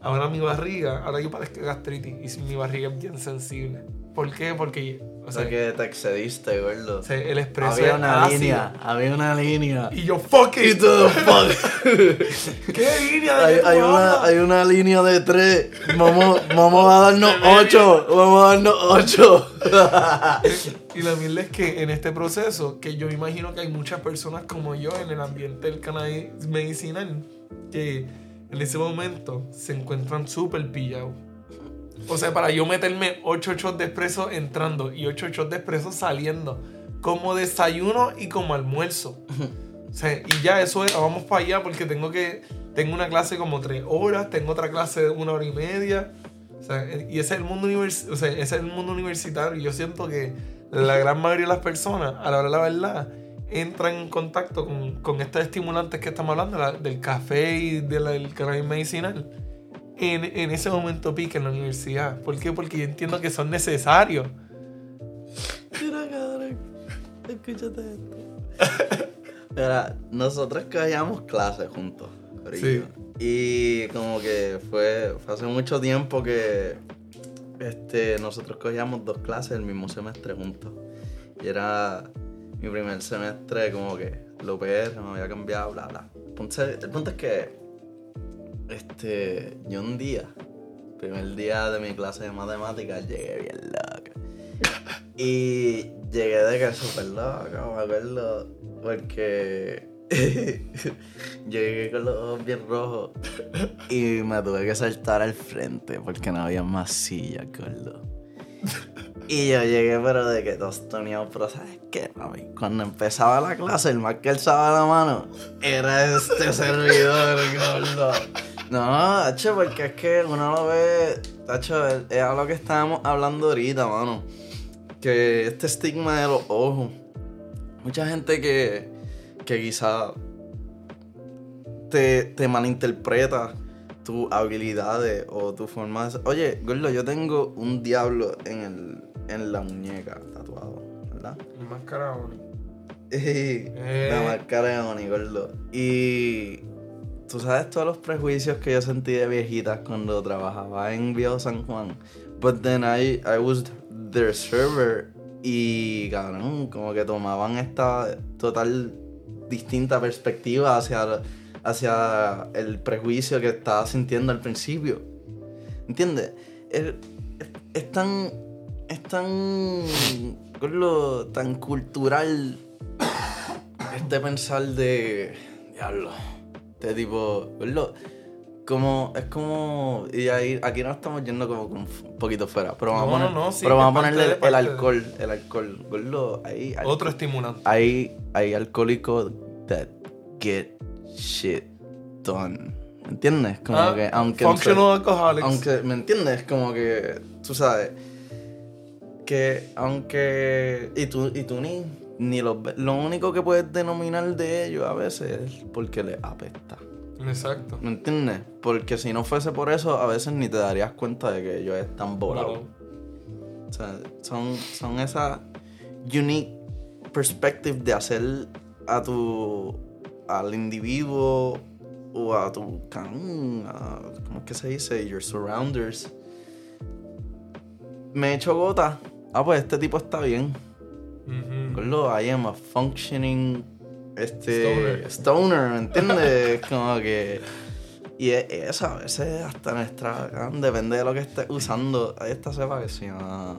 S1: ahora mi barriga, ahora yo parezco gastritis y mi barriga es bien sensible. ¿Por qué? Porque, o sea,
S2: que te excediste, gordo.
S1: sea, el expreso
S2: Había una
S1: ácido.
S2: línea, había una línea.
S1: Y yo, fuck
S2: Y
S1: it.
S2: todo, fuck.
S1: ¿Qué línea de
S2: hay, hay una, hay una línea de tres. Vamos, vamos a darnos ocho. Vamos a darnos ocho.
S1: Y la mierda es que en este proceso, que yo imagino que hay muchas personas como yo en el ambiente del cannabis medicinal, que en ese momento se encuentran súper pillados. O sea, para yo meterme 8 shots de espresso entrando y 8 shots de espresso saliendo, como desayuno y como almuerzo. O sea, y ya eso es, vamos para allá porque tengo que, tengo una clase como 3 horas, tengo otra clase de una hora y media. O sea, y ese es el mundo, univers o sea, ese es el mundo universitario. Y yo siento que la gran mayoría de las personas, a la hora de la verdad, entran en contacto con, con estos estimulantes que estamos hablando, la- del café y del, del cannabis medicinal, en, en ese momento pique en la universidad. ¿Por qué? Porque yo entiendo que son necesarios.
S2: Mira, cabrón. Escúchate esto. Mira, nosotros cogíamos clases juntos. corillo. Y como que fue, fue hace mucho tiempo que este, nosotros cogíamos dos clases el mismo semestre juntos. Y era mi primer semestre como que lo PR, me había cambiado, bla, bla. El punto es que este, yo un día, primer día de mi clase de matemáticas, llegué bien loca. Y llegué de que súper loca, me acuerdo, porque llegué con los ojos bien rojos y me tuve que saltar al frente porque no había más sillas, gordo. Y yo llegué, pero de que tostoneado, pero ¿sabes qué, mami? Cuando empezaba la clase, el más que alzaba la mano era este servidor, gordo. No, Hacho, porque es que uno lo ve, Hacho, es lo que estábamos hablando ahorita, mano. Que este estigma de los ojos. Mucha gente que, que quizá te, te malinterpreta tus habilidades o tu forma de. Oye, Gordo, yo tengo un diablo en, el, en la muñeca tatuado, ¿verdad?
S1: Máscara Oni.
S2: Y
S1: Eh.
S2: la máscara de Oni, gordo. Y tú sabes todos los prejuicios que yo sentí de viejitas cuando trabajaba en Bio San Juan. But then I, I was their server y cabrón, como que tomaban esta total distinta perspectiva hacia, hacia el prejuicio que estaba sintiendo al principio. ¿Entiendes? Es, es- tan. Es tan. gordo, tan cultural este pensar de. Diablo. De tipo. gordo, Como. Es como. Y ahí, aquí nos estamos yendo como un poquito fuera. Pero vamos
S1: No,
S2: a poner,
S1: no, no, sí,
S2: pero vamos a ponerle el, alcohol. El alcohol. Gordo, ahí.
S1: Otro estimulante.
S2: hay, hay alcohólicos that get shit done. ¿Me entiendes? Como
S1: Ah,
S2: que aunque
S1: Functional alcoholics.
S2: aunque me entiendes como que tú sabes que aunque y tú y tú ni ni los lo único que puedes denominar de ellos a veces es porque les apesta
S1: Exacto.
S2: ¿Me entiendes? Porque si no fuese por eso, a veces ni te darías cuenta de que ellos están volados.
S1: Claro.
S2: O sea, son, son esa unique perspective de hacer a tu. al individuo o a tu. a- ¿Cómo es que se dice? Your surrounders. Me he hecho gota. Ah, pues este tipo está bien.
S1: Ujú.
S2: Gordo, I am a functioning este
S1: Stoner.
S2: stoner, ¿me entiendes? Como que y es eso, a veces hasta nuestra depende de lo que estés usando. Hay esta cepa que se llama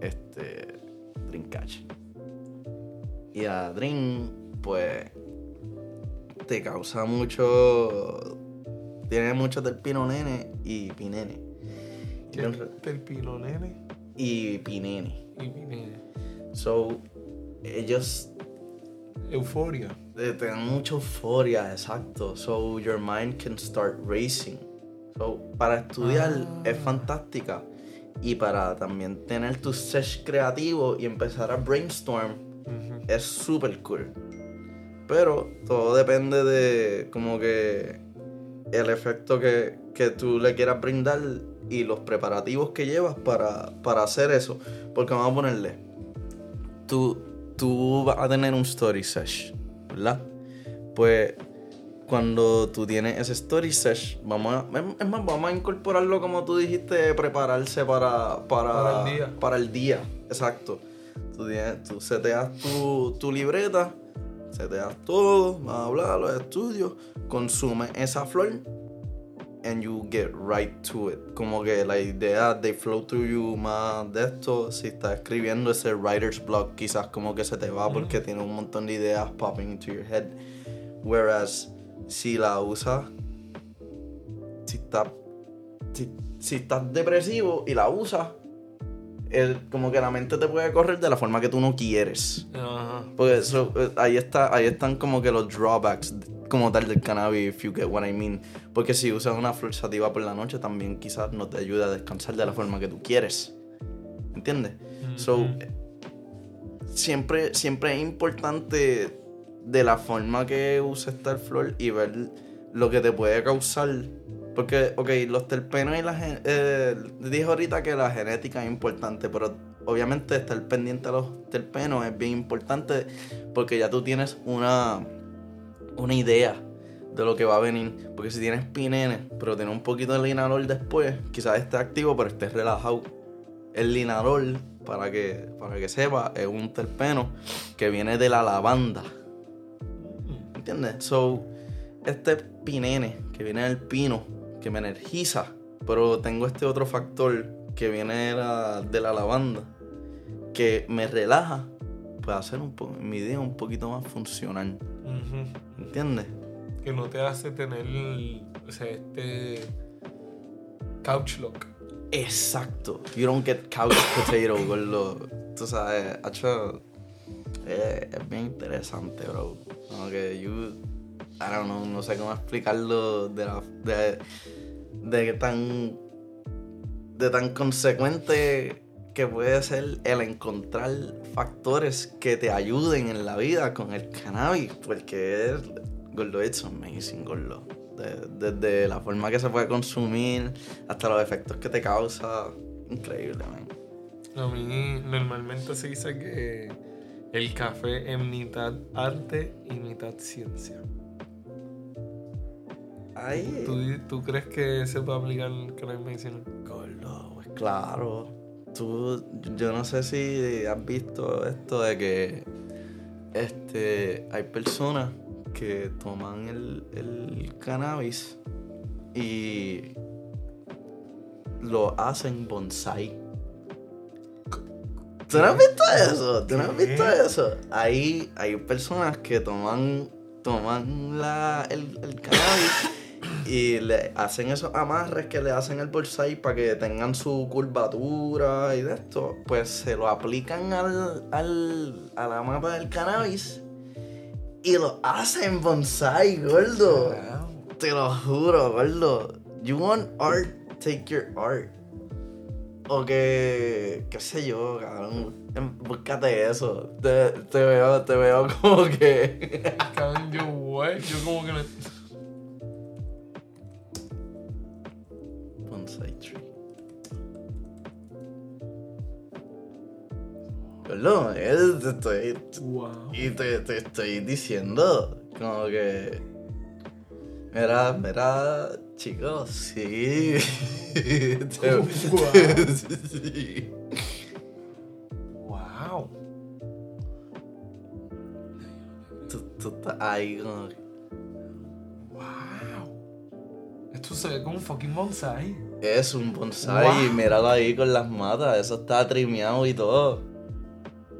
S2: este Dreamcatch. Y la Dream, pues te causa mucho tiene mucho del pino nene y pinene.
S1: ¿Qué es el pino nene?
S2: Y pinene.
S1: Y nene.
S2: So, ellos
S1: Euforia.
S2: Te dan mucha euforia, exacto. So your mind can start racing. So para estudiar
S1: Ah.
S2: es fantástica. Y para también tener tu sesh creativo y empezar a brainstorm es súper cool. Pero todo depende de como que el efecto que, que tú le quieras brindar y los preparativos que llevas para, para hacer eso. Porque vamos a ponerle, tú, tú vas a tener un story sesh, ¿verdad? Pues cuando tú tienes ese story sesh, vamos a, es- más, vamos a incorporarlo como tú dijiste, prepararse para, para,
S1: Para el día.
S2: para el día, exacto. Tú, tienes, tú seteas tu, tu libreta, seteas todo, vas a hablar, los estudios, consume esa flor and you get right to it. Como que la idea they flow through you más de esto, si estás escribiendo ese writer's block, quizás como que se te va porque tiene un montón de ideas popping into your head. Whereas si la usas, si estás si, si estás depresivo y la usas, el- como que la mente te puede correr de la forma que tú no quieres. Porque eso, eh, ahí, está, ahí están como que los drawbacks como tal del cannabis, if you get what I mean. Porque si usas una flor sativa por la noche, también quizás no te ayuda a descansar de la forma que tú quieres. ¿Entiendes? So,
S1: Ujú.
S2: eh, siempre, siempre es importante de la forma que uses esta flor y ver lo que te puede causar. Porque, ok, los terpenos y la eh, dije ahorita que la genética es importante, pero obviamente estar pendiente a los terpenos es bien importante porque ya tú tienes una, una idea de lo que va a venir. Porque si tienes pinene, pero tienes un poquito de linalol después, quizás esté activo, pero estés relajado. El linalol, para que, para que sepa, es un terpeno que viene de la lavanda. ¿Entiendes? So, este pinene que viene del pino, que me energiza, pero tengo este otro factor que viene de la, de la lavanda, que me relaja, puede hacer un mi día un poquito más funcional.
S1: Ujú.
S2: ¿Entiendes?
S1: Que no te hace tener o sea, este couch lock.
S2: Exacto. You don't get couch potato, gordo. Tú sabes, hecho, es bien interesante, bro. Como que you, Don't know, no sé cómo explicarlo de la, de, de tan, de tan consecuente que puede ser el encontrar factores que te ayuden en la vida con el cannabis, porque es, gordo, it's amazing, gordo. De- Desde la forma que se puede consumir hasta los efectos que te causa. Increíble.
S1: A mí normalmente se dice que el café es mitad arte y mitad ciencia.
S2: Ay,
S1: ¿Tú, tú crees que se puede aplicar el cannabis medicinal?
S2: gordo, pues claro. Tú, yo no sé si has visto esto de que este, hay personas que toman el, el cannabis y lo hacen bonsai. ¿Tú no has visto eso? ¿Tú no has visto eso? Hay, hay personas que toman, toman la, el, el cannabis y le hacen esos amarres que le hacen el bonsai para que tengan su curvatura y de esto. Pues se lo aplican al, al, a la mata del cannabis y lo hacen bonsai, gordo. Te lo juro, gordo. You want art, take your art. O que, qué sé yo, cabrón. em, Búscate eso. Te, te veo, te veo como que.
S1: Cabrón, yo, güey, yo como que no...
S2: Te estoy,
S1: Wow.
S2: y te, te estoy diciendo, como que. Mira, mira, chicos, sí.
S1: Wow.
S2: sí.
S1: Wow.
S2: Tú, tú estás ahí como que-
S1: Wow. Esto se ve como un fucking bonsai.
S2: Es un bonsai,
S1: Wow.
S2: míralo ahí con las matas, eso está trimeado y todo.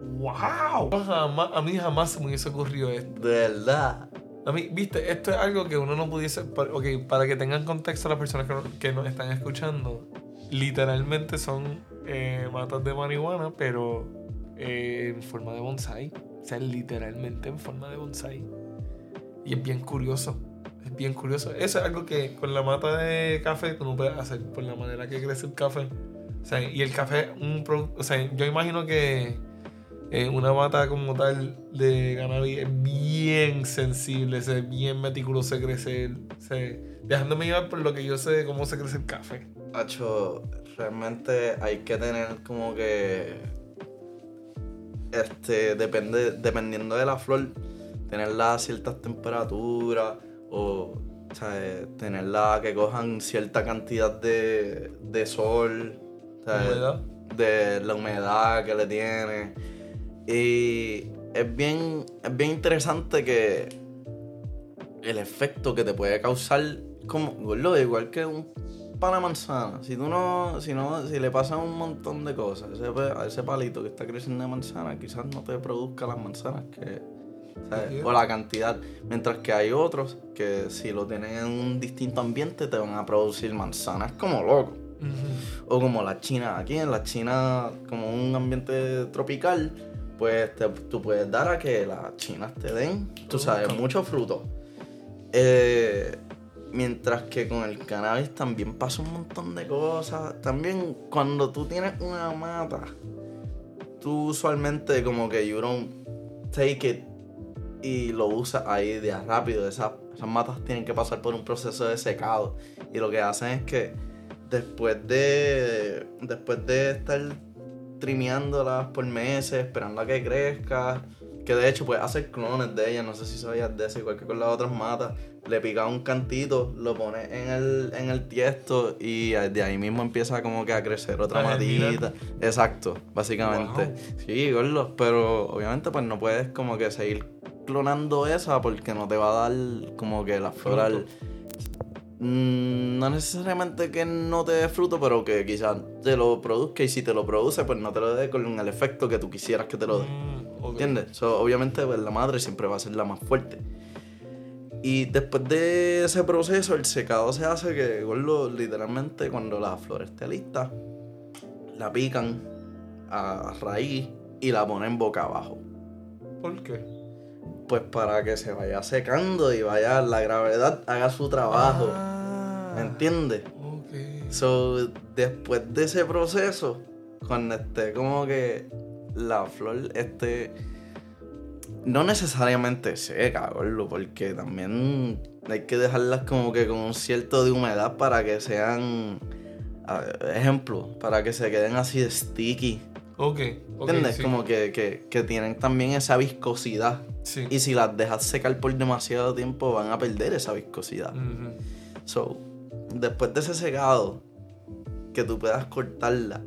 S1: Wow. Jamás, a mí jamás se me hubiese ocurrido esto.
S2: De verdad.
S1: A mí, viste, esto es algo que uno no pudiese. Ok, para que tengan contexto las personas que, no- que nos están escuchando, literalmente son eh, matas de marihuana, pero eh, en forma de bonsai. O sea, literalmente en forma de bonsai. Y es bien curioso. Es bien curioso. Eso es algo que con la mata de café tú no puedes hacer por la manera que crece el café. O sea, y el café, un produ- o sea, yo imagino que eh, una mata como tal de cannabis es bien sensible, es bien meticuloso de crecer, se, dejándome llevar por lo que yo sé de cómo se crece el café.
S2: Hacho, realmente hay que tener como que. Este, depende, dependiendo de la flor, tenerla a ciertas temperaturas o, ¿sabes? tenerla que cojan cierta cantidad de, de sol, ¿sabes?
S1: ¿Humedad?
S2: de la humedad que le tiene. Y es bien, es bien interesante que el efecto que te puede causar, como, gordo, igual que un pana manzana. Si tú no, si no, si le pasan un montón de cosas ese a ese palito que está creciendo de manzana, quizás no te produzca las manzanas que. O la cantidad. Mientras que hay otros que si lo tienen en un distinto ambiente te van a producir manzanas como locos.
S1: Ujú.
S2: O como la China, aquí en la China, como un ambiente tropical, pues te- tú puedes dar a que las chinas te den, tú sabes,
S1: Produzcan.
S2: mucho fruto. Eh, mientras que con el cannabis también pasa un montón de cosas. También cuando tú tienes una mata, tú usualmente como que you don't take it y lo usas ahí de rápido. Esas, esas matas tienen que pasar por un proceso de secado. Y lo que hacen es que después de. Después de estar trimeándolas por meses, esperando a que crezca. Que de hecho puedes hacer clones de ellas, no sé si sabías de eso, igual que con las otras matas. Le picas un cantito, lo pones en el, en el tiesto y de ahí mismo empieza como que a crecer otra matita. Exacto, básicamente.
S1: Wow.
S2: Sí, gordo, pero obviamente pues no puedes como que seguir clonando esa porque no te va a dar como que la flor al- Mm, no necesariamente que no te dé fruto, pero que quizás te lo produzca y si te lo produce, pues no te lo dé con el efecto que tú quisieras que te lo dé.
S1: Mm.
S2: ¿Entiendes? So, obviamente pues, la madre siempre va a ser la más fuerte. Y después de ese proceso, el secado se hace que, gordo, literalmente cuando la flor esté lista, la pican a raíz y la ponen boca abajo.
S1: ¿Por qué?
S2: Pues para que se vaya secando y vaya, la gravedad haga su trabajo.
S1: Ah,
S2: ¿Me entiendes?
S1: Ok.
S2: So, después de ese proceso, cuando esté como que la flor esté no necesariamente seca, gordo, porque también hay que dejarlas como que con un cierto de humedad para que sean, ejemplo, para que se queden así de sticky.
S1: Ok. ok,
S2: ¿Entiendes?
S1: sí.
S2: Como que, que, que tienen también esa viscosidad.
S1: Sí.
S2: Y si las dejas secar por demasiado tiempo, van a perder esa viscosidad.
S1: Ujú.
S2: So, después de ese secado, que tú puedas cortarla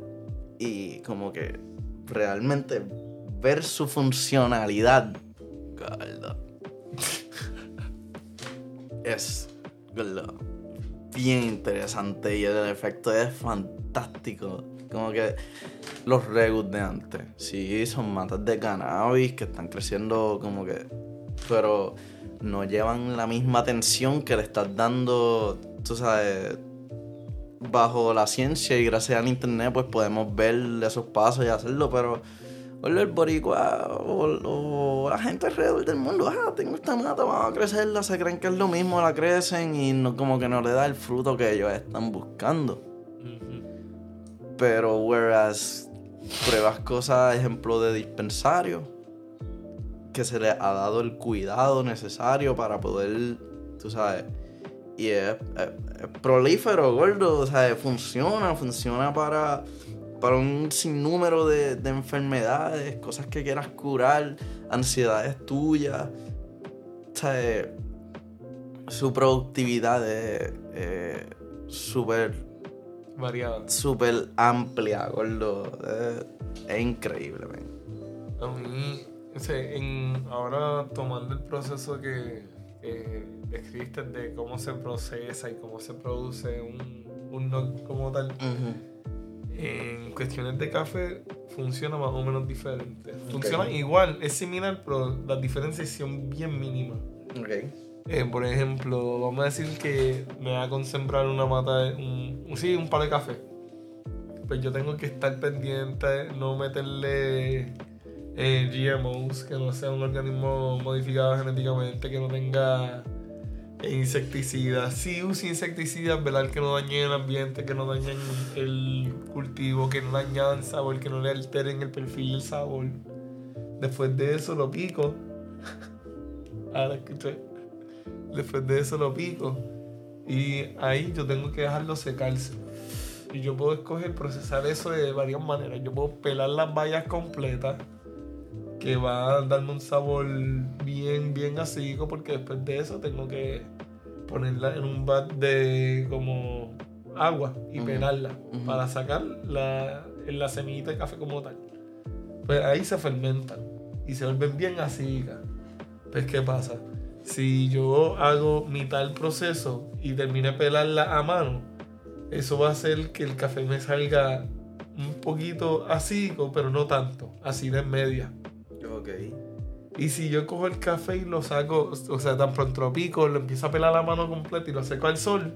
S2: y como que realmente ver su funcionalidad, gordo, es gordo, bien interesante y el efecto es fantástico. Como que los regus de antes, sí, son matas de cannabis que están creciendo como que, pero no llevan la misma atención que le estás dando, tú sabes, bajo la ciencia y gracias al internet pues podemos ver esos pasos y hacerlo, pero el boricua o, la gente alrededor del mundo, ah, tengo esta mata, vamos a crecerla, se creen que es lo mismo, la crecen y no, como que no le da el fruto que ellos están buscando.
S1: Ujú.
S2: Pero whereas pruebas cosas, ejemplo de dispensario, que se le ha dado el cuidado necesario para poder, tú sabes, y es, prolífero, gordo, o sea, funciona, funciona para, para un sinnúmero de, de enfermedades, cosas que quieras curar, ansiedades tuyas. O sea, su productividad es súper
S1: Variada.
S2: súper amplia, gordo. Es, es increíble, man.
S1: A mí, o sea, en, ahora tomando el proceso que, que describiste de cómo se procesa y cómo se produce un, un nog como tal, en cuestiones de café funciona más o menos diferente. Funciona igual, es similar, pero las diferencias son bien mínimas.
S2: Ok.
S1: Eh, por ejemplo, vamos a decir que me va a concentrar una mata, un, sí, un palo de café. Pues yo tengo que estar pendiente, no meterle eh, GMOs, que no sea un organismo modificado genéticamente, que no tenga insecticidas. Sí use insecticidas, velar que no dañen el ambiente, que no dañen el cultivo, que no dañen el sabor, que no le alteren el perfil del sabor. Después de eso lo pico. Ahora escuché. Después de eso lo pico. Y ahí yo tengo que dejarlo secarse. Y yo puedo escoger procesar eso de varias maneras. Yo puedo pelar las bayas completas, que va a darme un sabor bien, bien acídico, porque después de eso tengo que ponerla en un bat de como agua y pelarla para sacar la, la semillita de café como tal. Pues ahí se fermentan y se vuelven bien acídicas. Pues, ¿qué pasa? Si yo hago mitad del proceso y termine de pelarla a mano, eso va a hacer que el café me salga un poquito acídico, pero no tanto, así de media.
S2: Ok.
S1: Y si yo cojo el café y lo saco, o sea, tan pronto lo pico, lo empiezo a pelar a la mano completa y lo seco al sol,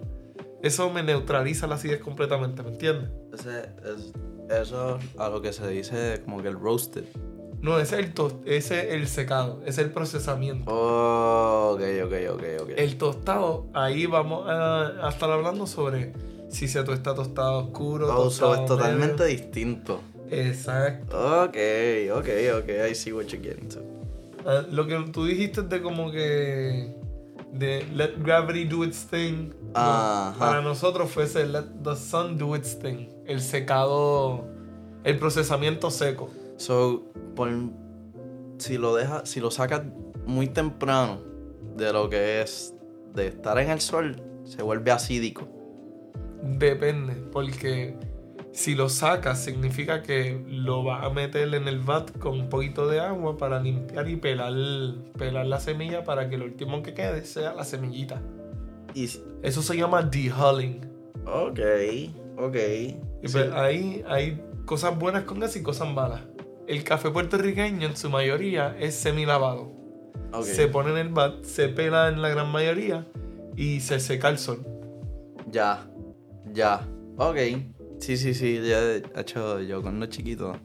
S1: eso me neutraliza la acidez completamente, ¿me entiendes?
S2: Ese es, eso a lo que se dice como que el roasted.
S1: No, ese es el, tos- ese es el secado, ese es el procesamiento.
S2: Oh, ok, ok, ok, ok.
S1: El tostado, ahí vamos a, a estar hablando sobre si se tuesta tostado oscuro,
S2: so
S1: tostado
S2: es totalmente
S1: medio.
S2: distinto.
S1: Exacto.
S2: Ok, ok, ok, I see what you're getting to.
S1: Lo que tú dijiste de como que de let gravity do its thing. no, para nosotros fue ese let the sun do its thing. El secado, el procesamiento seco.
S2: So, por, si lo deja, si lo sacas muy temprano de lo que es de estar en el sol, se vuelve acídico.
S1: Depende, porque si lo sacas significa que lo vas a meter en el vat con un poquito de agua para limpiar y pelar, pelar la semilla para que lo último que quede sea la semillita.
S2: Y,
S1: Eso se llama dehulling.
S2: ok, ok.
S1: Y
S2: Sí.
S1: pues ahí hay cosas buenas con eso y cosas malas. El café puertorriqueño en su mayoría es semilavado.
S2: ok.
S1: Se pone en el vat, se pela en la gran mayoría y se seca al sol.
S2: Ya, ya. Ok. Sí, sí, sí. Ya, de hecho, yo cuando chiquito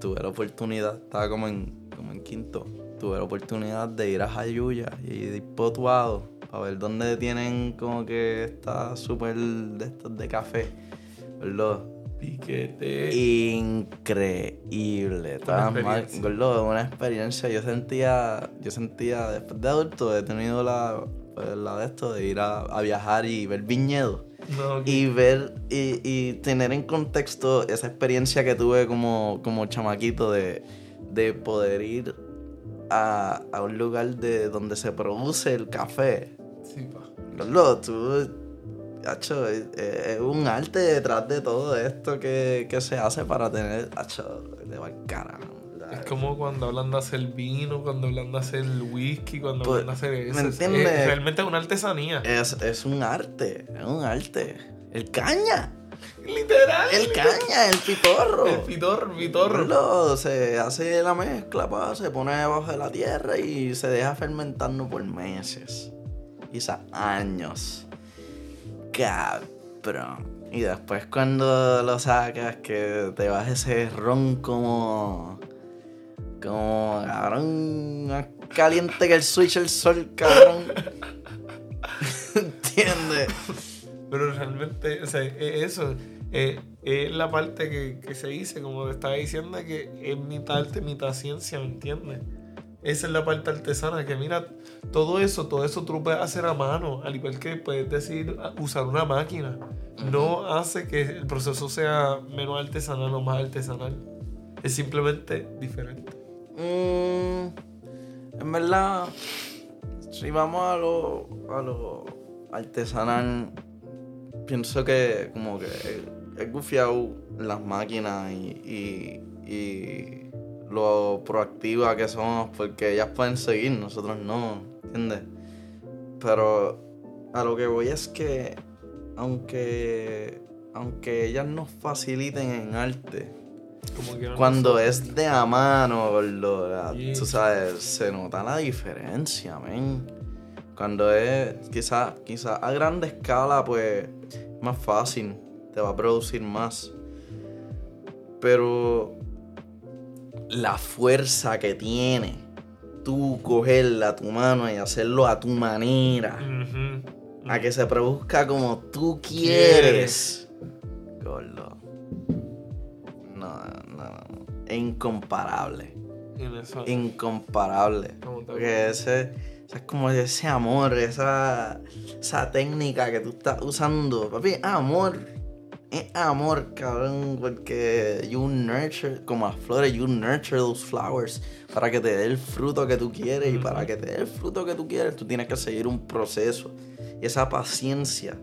S2: tuve la oportunidad, estaba como en, como en quinto, tuve la oportunidad de ir a Jayuya y ir potuado a ver dónde tienen como que está súper de estos de café. ¿Verdad?
S1: Piquete.
S2: Increíble. Estaba mal, gordo, una experiencia. Yo sentía, yo sentía, después de adulto, he tenido la, pues, la de esto de ir a, a viajar y ver viñedos.
S1: No, ok.
S2: Y ver y, y tener en contexto esa experiencia que tuve como, como chamaquito de, de poder ir a, a un lugar de donde se produce el café.
S1: Sí, pa.
S2: Gordo, tú, hacho, es, es un arte detrás de todo esto que, que se hace para tener, hacho, de cara.
S1: Es como cuando hablan de hacer vino, cuando hablan de hacer whisky, cuando
S2: Pues,
S1: hablan de hacer eso.
S2: ¿me
S1: Es-
S2: entiendes?
S1: es- realmente es una artesanía.
S2: Es, es un arte, es un arte. El caña,
S1: Literal.
S2: el caña, el pitorro.
S1: El pitor, pitorro.
S2: Gordo, se hace la mezcla, pa, se pone debajo de la tierra y se deja fermentando por meses. Quizás años. Cabrón. Y después cuando lo sacas, que te vas ese ron como. Como, cabrón, más caliente que el switch del sol, cabrón. ¿Entiendes?
S1: Pero realmente, o sea, e- eso eh, es la parte que, que se dice, como te estaba diciendo, que es mitad arte, mitad ciencia, ¿me entiendes? Esa es la parte artesana, que mira, todo eso, todo eso tú lo puedes hacer a mano, al igual que puedes decir usar una máquina. No hace que el proceso sea menos artesanal o más artesanal. Es simplemente diferente.
S2: Mm, en verdad, si vamos a lo, a lo artesanal, pienso que como que es gufiado las máquinas y, y, lo proactiva que somos porque ellas pueden seguir, nosotros no, ¿entiendes? Pero a lo que voy es que aunque, aunque ellas nos faciliten en arte, cuando es de a mano, tú sabes, se nota la diferencia, men. Cuando es quizás quizá a grande escala, pues más fácil, te va a producir más. Pero la fuerza que tiene tú cogerla a tu mano y hacerlo a tu manera, a que se produzca como tú quieres, gordo. No, no, no. Es incomparable. Incomparable. Porque ese, es como ese amor, esa, esa técnica que tú estás usando. Papi, amor es amor, cabrón, porque you nurture, como las flores, you nurture those flowers para que te dé el fruto que tú quieres y para que te dé el fruto que tú quieres, tú tienes que seguir un proceso. Y esa paciencia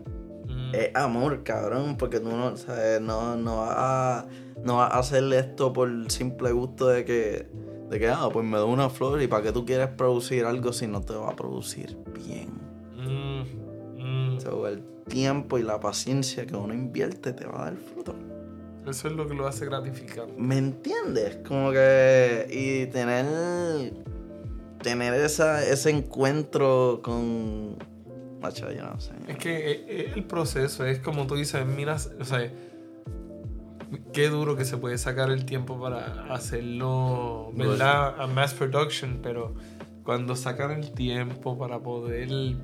S2: mm. es amor, cabrón, porque tú no, sabes, no, no vas a, no a hacer esto por el simple gusto de que, de que, ah, pues me da una flor y para qué tú quieres producir algo si no te va a producir bien. Mm. Mm tiempo y la paciencia que uno invierte te va a dar fruto.
S1: Eso es lo que lo hace gratificante.
S2: ¿Me entiendes? Como que. Y tener. Tener esa, ese encuentro con. Macho, yo no sé.
S1: Es que eh, eh, el proceso es como tú dices, miras. O sea. Qué duro que se puede sacar el tiempo para hacerlo, ¿verdad? A mass production, pero cuando sacan el tiempo para poder.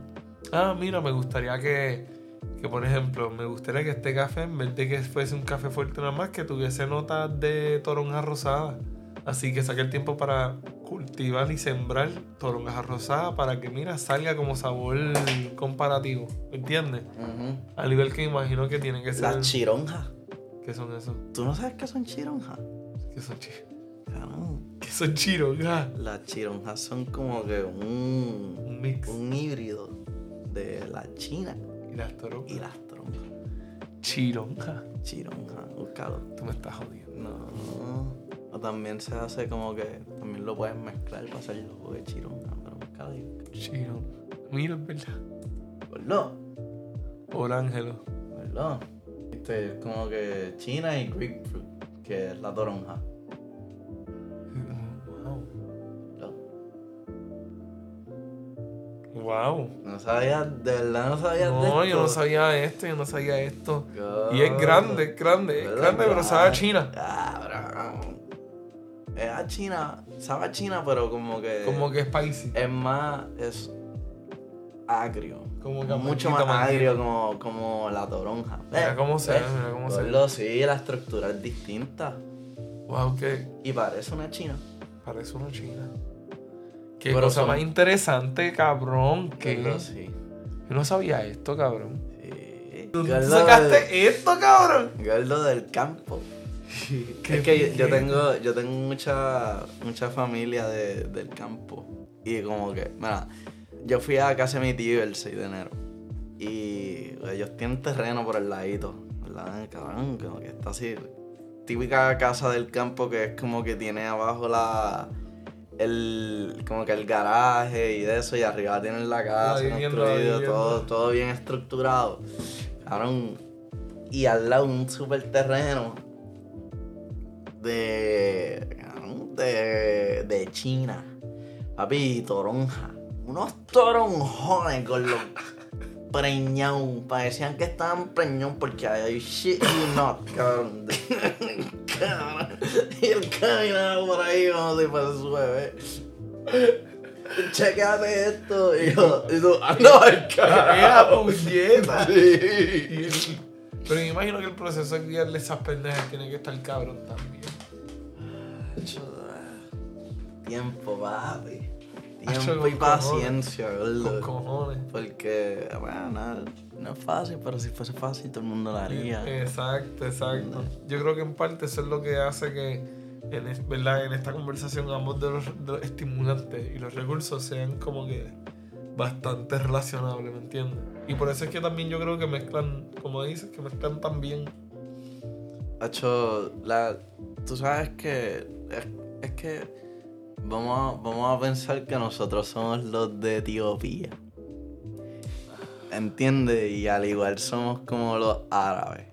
S1: Ah, mira, me gustaría que que por ejemplo, me gustaría que este café, en vez de que fuese un café fuerte nada más, que tuviese notas de toronja rosada. Así que saque el tiempo para cultivar y sembrar toronja rosada para que, mira, salga como sabor comparativo. ¿Me entiendes? Al nivel que imagino que tienen que ser.
S2: Las chironjas.
S1: ¿Qué son eso?
S2: ¿Tú no sabes qué son chironjas?
S1: ¿Qué son chironjas? ¿Qué son chironjas?
S2: Las chironjas son como que un,
S1: un mix.
S2: Un híbrido de la China
S1: y las toronjas.
S2: Y las toronjas.
S1: Chironja.
S2: Chironja, búscalo.
S1: Tú me estás jodiendo.
S2: No. O también se hace como que también lo puedes mezclar para hacer el jugo de chironja, pero búscalo ahí.
S1: Chironja. Mira, es verdad.
S2: no?
S1: Por Ángelo.
S2: ¿Verdad? Este es como que China y grapefruit, que es la toronja.
S1: Wow.
S2: No sabía, de verdad no sabía
S1: no, No, yo no sabía esto, yo no sabía esto. Y es grande, es grande, es grande, pero sabe a China.
S2: Es a China, sabe a China, pero como que.
S1: Como que es spicy.
S2: Es más, es agrio. Como que mucho más agrio como, como la toronja.
S1: Mira cómo se ve, mira cómo se ve.
S2: Sí, la estructura es distinta.
S1: Wow, ¿qué?
S2: Y parece una china.
S1: Parece una china. Qué cosa más interesante, cabrón. Que
S2: sí.
S1: Yo no sabía esto, cabrón.
S2: Sí.
S1: ¿Tú sacaste esto, cabrón?
S2: Galdo del campo. es que yo, tengo, yo tengo mucha, mucha familia de, del campo. Y como que, mira, yo fui a casa de mi tío el 6 de enero. Y ellos tienen terreno por el ladito. ¿Verdad? Cabrón, como que está así. Típica casa del campo que es como que tiene abajo la el, como que el garaje y de eso, y arriba tienen la casa construido, todo, todo bien estructurado. y al lado un super terreno de, de, de China. Papi, toronja. Unos toronjones con los preñón. Parecían que estaban preñón porque hay shit you not, cabrón. Y él caminaba por ahí como si fuera su bebé. Esto. Y yo, y tú, anda al
S1: carajo. puñeta. Sí. Pero me imagino que el proceso de guiarle esas pendejas tiene que estar cabrón también.
S2: tiempo, papi. Tiempo
S1: con
S2: y paciencia,
S1: Con
S2: gordo.
S1: cojones.
S2: Porque, bueno, no, no es fácil, pero si fuese fácil todo el mundo lo haría.
S1: Exacto, exacto. Yo creo que en parte eso es lo que hace que en, ¿verdad? en esta conversación ambos de los, de los estimulantes y los recursos sean como que bastante relacionables, ¿me entiendes? Y por eso es que también yo creo que mezclan, como dices, que mezclan tan bien.
S2: Hacho, la, tú sabes que es, es que vamos a, vamos a pensar que nosotros somos los de Etiopía. ¿Entiendes? Y al igual somos como los árabes.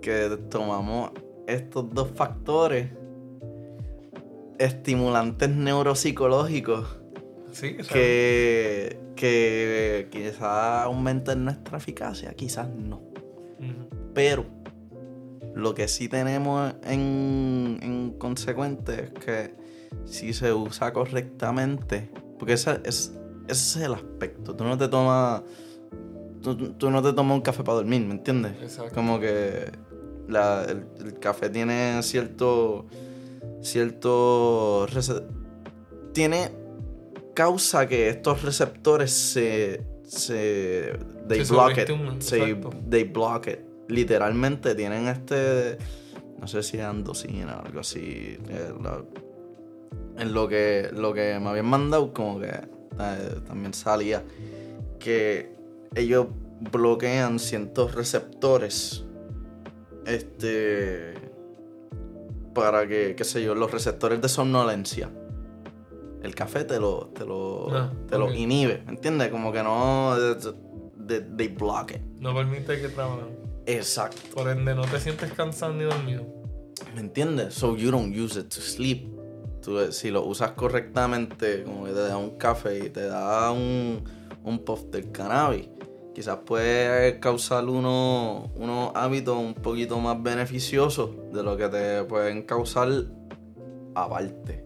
S2: Que tomamos estos dos factores estimulantes neuropsicológicos
S1: Sí,
S2: que, que quizás aumenten nuestra eficacia, quizás no. Pero lo que sí tenemos en, en consecuente es que si se usa correctamente, porque ese es, ese es el aspecto. Tú no te tomas. Tú, tú no te tomas un café para dormir, ¿me entiendes?
S1: Exacto.
S2: Como que la- el, el café tiene cierto. cierto. tiene. causa que estos receptores se. se. they
S1: Se
S2: block it. Se- they block it. Literalmente tienen este. no sé si es andocina o algo así. eh, la- en lo que, lo que me habían mandado, como que eh, también salía que ellos bloquean ciertos receptores. Este. Para que, qué sé yo, los receptores de somnolencia. El café te lo, te lo,
S1: Ah,
S2: te lo
S1: ok.
S2: inhibe, ¿me entiendes? Como que no. They, they block it.
S1: No permite que trabajen.
S2: Exacto.
S1: Por ende, no te sientes cansado ni dormido.
S2: ¿Me entiendes? So you don't use it to sleep. Tú, si lo usas correctamente, como que te da un café y te da un, un puff del cannabis, quizás puede causar uno- unos hábitos un poquito más beneficiosos de lo que te pueden causar aparte.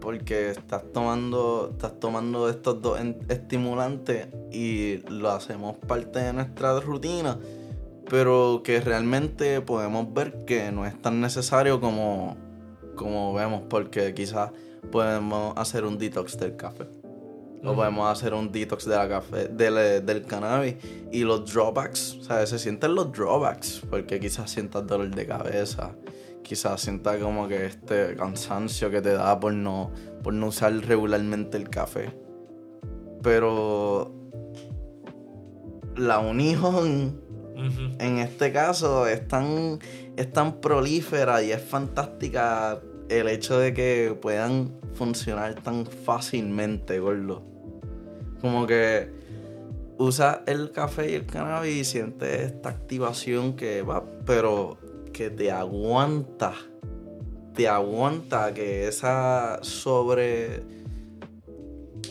S2: Porque estás tomando, estás tomando estos dos estimulantes y lo hacemos parte de nuestra rutina, pero que realmente podemos ver que no es tan necesario como, como vemos, porque quizás podemos hacer un detox del café. O podemos hacer un detox de la café, del, del cannabis. Y los drawbacks, ¿sabes? Se sienten los drawbacks. Porque quizás sientas dolor de cabeza. Quizás sientas como que este cansancio que te da por no, por no usar regularmente el café. Pero la unión en este caso es tan, es tan prolífera y es fantástica el hecho de que puedan funcionar tan fácilmente, gordo. Como que usa el café y el cannabis y sientes esta activación que va, pero que te aguanta. Te aguanta que esa sobre.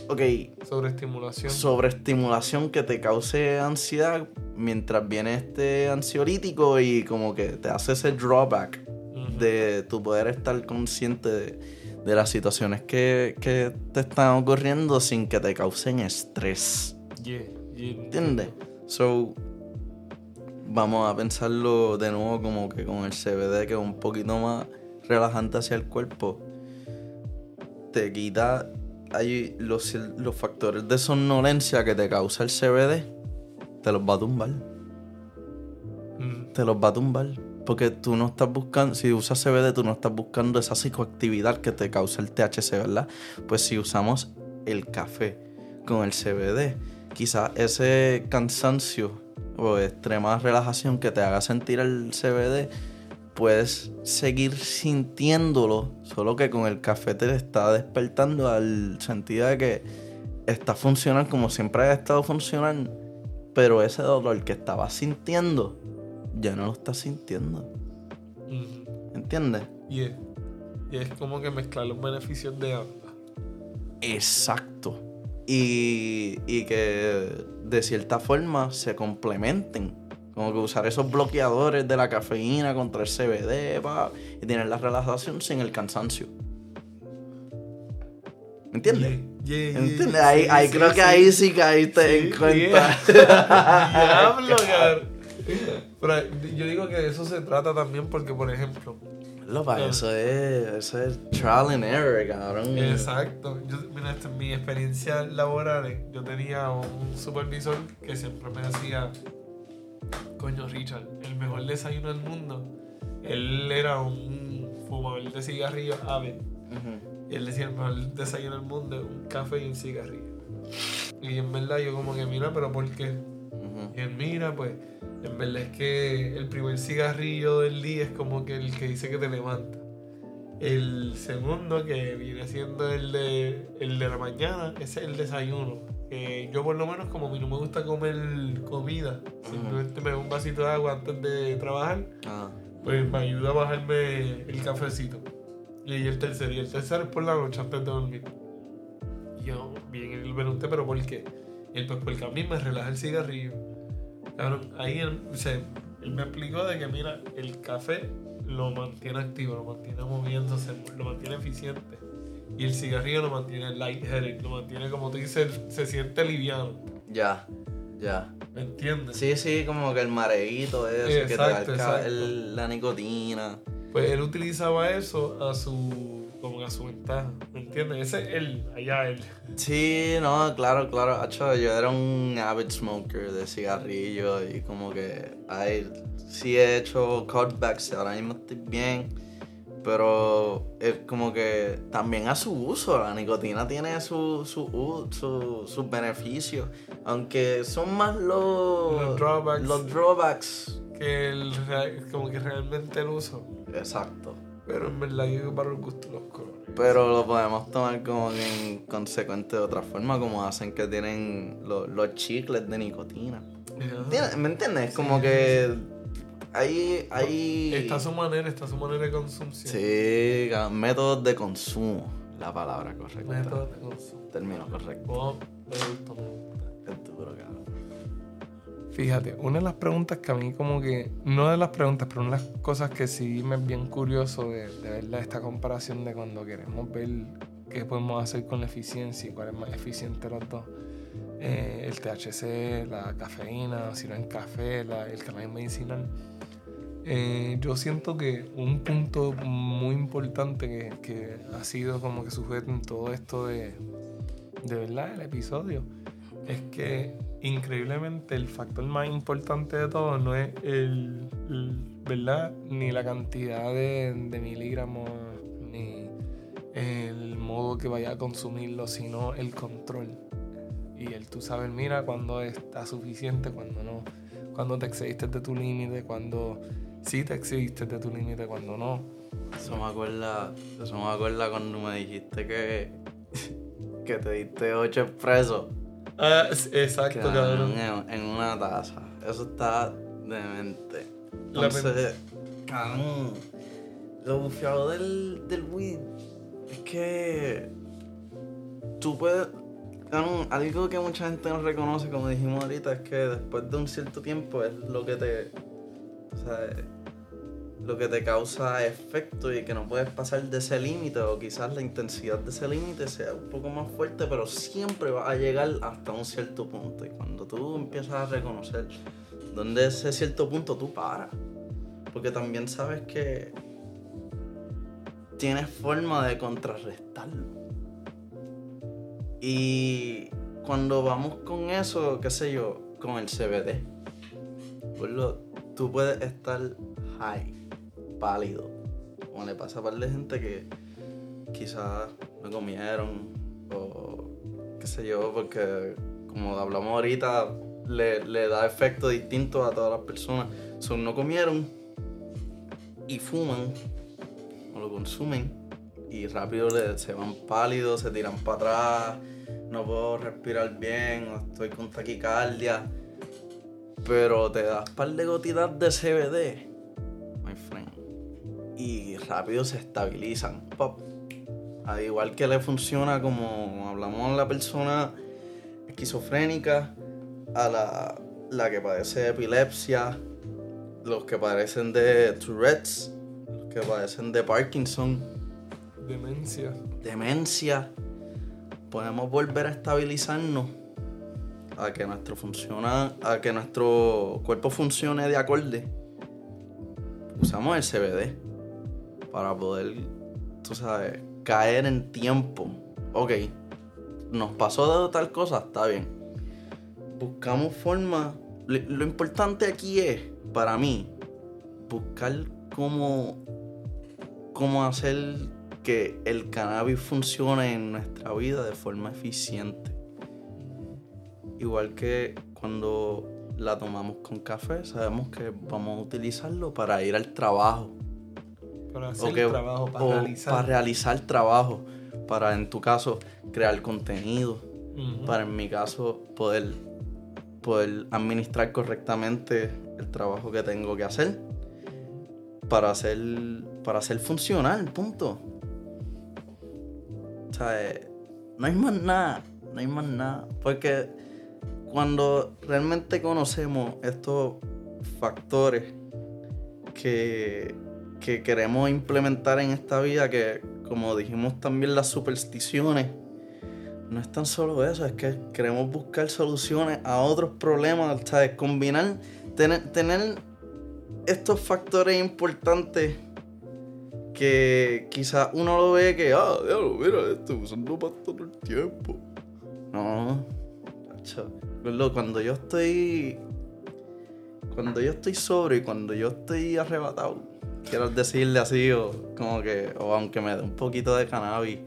S2: Ok,
S1: Sobreestimulación.
S2: sobreestimulación que te cause ansiedad mientras viene este ansiolítico y como que te hace ese drawback. De tu poder estar consciente de, de las situaciones que, que te están ocurriendo sin que te causen estrés.
S1: Yeah, yeah.
S2: ¿Entiendes? So, vamos a pensarlo de nuevo como que con el CBD que es un poquito más relajante hacia el cuerpo. Te quita ahí los, los factores de somnolencia que te causa el CBD. Te los va a tumbar.
S1: Mm,
S2: Te los va a tumbar. Porque tú no estás buscando, si usas CBD, tú no estás buscando esa psicoactividad que te causa el THC, ¿verdad? Pues si usamos el café con el CBD, quizás ese cansancio o extrema relajación que te haga sentir el CBD, puedes seguir sintiéndolo, solo que con el café te está despertando al sentido de que está funcionando como siempre ha estado funcionando, pero ese dolor que estabas sintiendo, ya no lo estás sintiendo.
S1: ujú.
S2: ¿Entiendes?
S1: Yeah. Y es como que mezclar los beneficios de ambas.
S2: Exacto. Y, y que de cierta forma se complementen. Como que usar esos bloqueadores de la cafeína contra el CBD pa, y tener la relajación sin el cansancio. ¿Me entiendes?
S1: Yeah, yeah, yeah.
S2: ¿Entiendes? Ahí, ahí creo que ahí sí caíste en cuenta.
S1: Diablo, cabrón. Pero yo digo que de eso se trata también porque, por ejemplo,
S2: Lo para eso es, eso es trial and error, cabrón.
S1: Exacto. Yo, mira, en mi experiencia laboral, yo tenía un supervisor que siempre me decía, coño Richard, el mejor desayuno del mundo. Él era un fumador de cigarrillos ave.
S2: Ujú.
S1: Y él decía, el mejor desayuno del mundo es un café y un cigarrillo. Y en verdad yo como que, mira, pero ¿por qué?
S2: Ujú.
S1: Y él, mira, pues, en verdad es que el primer cigarrillo del día es como que el que dice que te levanta. El segundo, que viene siendo el de, el de la mañana, es el desayuno. Que yo por lo menos como a mí no me gusta comer comida, simplemente me doy un vasito de agua antes de trabajar,
S2: Ah,
S1: pues me ayuda a bajarme el cafecito. Y el tercero, y el tercero es por la noche antes de dormir. Y yo, bien, me pregunté, pero ¿por qué? Y él, pues porque a mí me relaja el cigarrillo. Cabrón, ahí él, o sea, él me explicó de que, mira, el café lo mantiene activo, lo mantiene moviéndose, lo mantiene eficiente. Y el cigarrillo lo mantiene lightheaded, lo mantiene, como tú dices, se siente liviano.
S2: ya, ya.
S1: ¿Me entiendes?
S2: Sí, sí, como que el que te da
S1: Exacto,
S2: ca-
S1: exacto.
S2: el- la nicotina.
S1: Pues él utilizaba eso a su, como a su ventaja, ¿me entiendes? Ese es él, allá él.
S2: Sí, no, claro, claro. Acho, yo era un avid smoker de cigarrillo y como que ay, sí he hecho cutbacks, ahora mismo estoy bien. Pero es como que también a su uso, la nicotina tiene su, su, su- sus beneficios, aunque son más los,
S1: Los drawbacks.
S2: los drawbacks.
S1: Que rea- como que realmente el uso.
S2: Exacto.
S1: Pero en verdad yo para el gusto los colores.
S2: Pero lo podemos tomar como que en consecuente de otra forma, como hacen que tienen lo- los chicles de nicotina. ¿Entiendes? ¿Me entiendes? Como que hay, hay...
S1: Está su manera, está su manera de consumpción.
S2: Sí, ca- métodos de consumo, la palabra correcta.
S1: Método de consumo.
S2: Término correcto.
S1: Oh, me gusta, me gusta.
S2: Es duro, cabrón.
S1: Fíjate, una de las preguntas que a mí como que, no de las preguntas, pero una de las cosas que sí me es bien curioso de, de ver esta comparación de cuando queremos ver qué podemos hacer con la eficiencia y cuál es más eficiente de los dos. Eh, el THC, la cafeína, si no en café, la- el cannabis medicinal. Eh, yo siento que un punto muy importante que, que ha sido como que sujeto en todo esto de, de verdad el episodio es que increíblemente el factor más importante de todo no es el, el- verdad ni la cantidad de, de miligramos ni el modo que vaya a consumirlo sino el control. Y el tú sabes mira cuando está suficiente cuando no. Cuando te excediste de tu límite cuando sí te excediste de tu límite cuando no.
S2: Eso me acuerda, eso me acuerda cuando me dijiste que, que te diste 8 expresos.
S1: Ah, exacto
S2: Cabrón,
S1: cabrón
S2: en, una taza. Eso está demente. Entonces, cabrón, lo bufiado del, del weed es que tú puedes. cabrón, algo que mucha gente no reconoce, como dijimos ahorita, es que después de un cierto tiempo es lo que te. O sea, lo que te causa efecto y que no puedes pasar de ese límite o quizás la intensidad de ese límite sea un poco más fuerte, pero siempre va a llegar hasta un cierto punto. Y cuando tú empiezas a reconocer dónde es ese cierto punto, tú paras. Porque también sabes que tienes forma de contrarrestarlo. Y cuando vamos con eso, qué sé yo, con el CBD, pues lo- tú puedes estar high, pálido. Como le pasa a par de gente que quizás no comieron o qué sé yo, porque como hablamos ahorita, le, le da efecto distinto a todas las personas. Son no comieron y fuman o lo consumen y rápido se van pálidos, se tiran para atrás, no puedo respirar bien, o estoy con taquicardia. Pero te das par de gotitas de CBD, y rápido se estabilizan. Pop. Al igual que le funciona como hablamos a la persona esquizofrénica, a la, la que padece de epilepsia, los que padecen de Tourette's, los que padecen de Parkinson,
S1: demencia
S2: demencia, podemos volver a estabilizarnos a que nuestro funciona, a que nuestro cuerpo funcione de acorde. Usamos el CBD. Para poder, tú sabes, caer en tiempo. Ok, nos pasó de tal cosa, está bien. Buscamos forma. Lo, lo importante aquí es, para mí, buscar cómo, cómo hacer que el cannabis funcione en nuestra vida de forma eficiente. Igual que cuando la tomamos con café, sabemos que vamos a utilizarlo para ir al trabajo.
S1: Para hacer trabajo, para
S2: o
S1: realizar.
S2: para realizar trabajo. Para, en tu caso, crear contenido. Para, en mi caso, poder, poder administrar correctamente el trabajo que tengo que hacer. Para hacer, para hacer funcional, punto. O sea, eh, no hay más nada. No hay más nada. Porque cuando realmente conocemos estos factores que, que queremos implementar en esta vida, que como dijimos también las supersticiones, no es tan solo eso, es que queremos buscar soluciones a otros problemas, ¿sabes? Combinar, tener, tener estos factores importantes que quizás uno lo ve que, ah, diablo, mira esto, usando para todo el tiempo. No, cuando yo estoy. Cuando yo estoy sobrio y cuando yo estoy arrebatado, quiero decirle así, o como que, o aunque me dé un poquito de cannabis,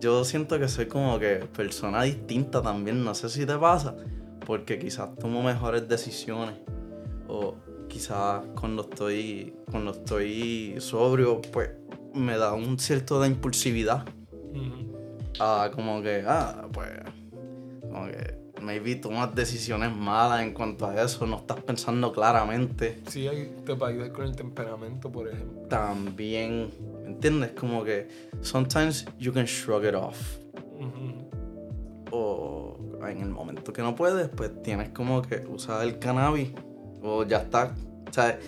S2: yo siento que soy como que persona distinta también, no sé si te pasa, porque quizás tomo mejores decisiones, o quizás cuando estoy, cuando estoy sobrio, pues me da un cierto de impulsividad. Ah, como que, ah, pues, como que, maybe tomas decisiones malas en cuanto a eso, no estás pensando claramente.
S1: Sí, te va a ayudar con el temperamento, por ejemplo.
S2: También, ¿me entiendes? Como que, sometimes you can shrug it off.
S1: Ujú.
S2: O en el momento que no puedes, pues tienes como que usar el cannabis. O ya está. O sea,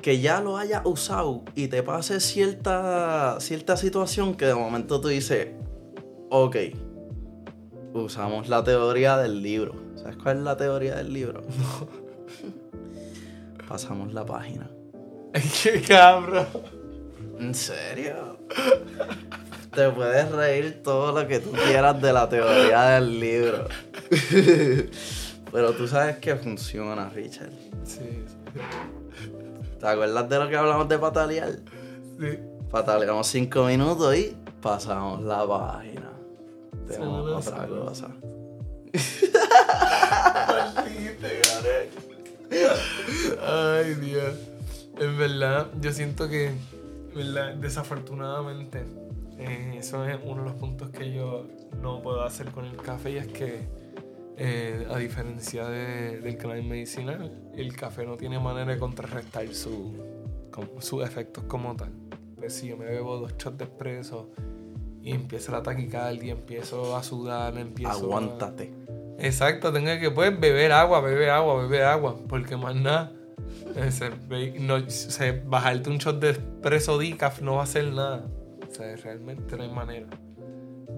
S2: que ya lo hayas usado y te pase cierta, cierta situación que de momento tú dices, ok, usamos la teoría del libro. ¿Sabes cuál es la teoría del libro? Pasamos la página.
S1: ¡Qué cabrón!
S2: ¿En serio? Te puedes reír todo lo que tú quieras de la teoría del libro. Pero tú sabes que funciona, Richard.
S1: Sí, sí.
S2: ¿Te acuerdas de lo que hablamos de patalear?
S1: Sí.
S2: Pataleamos cinco minutos y pasamos la página. Tenemos
S1: Sí,
S2: otra cosa.
S1: Ay, Dios. En verdad, yo siento que, verdad, desafortunadamente, eh, eso es uno de los puntos que yo no puedo hacer con el café y es que, eh, a diferencia de- del cannabis medicinal, el café no tiene manera de contrarrestar su, como- sus efectos como tal. Pues si yo me bebo dos shots de espresso y empieza la taquicardia, empiezo a sudar, empiezo a-
S2: Aguántate.
S1: Exacto, tengo que pues beber agua, beber agua, beber agua, porque más nada. se ve- no, se- bajarte un shot de espresso decaf no va a hacer nada. O sea, realmente no hay manera.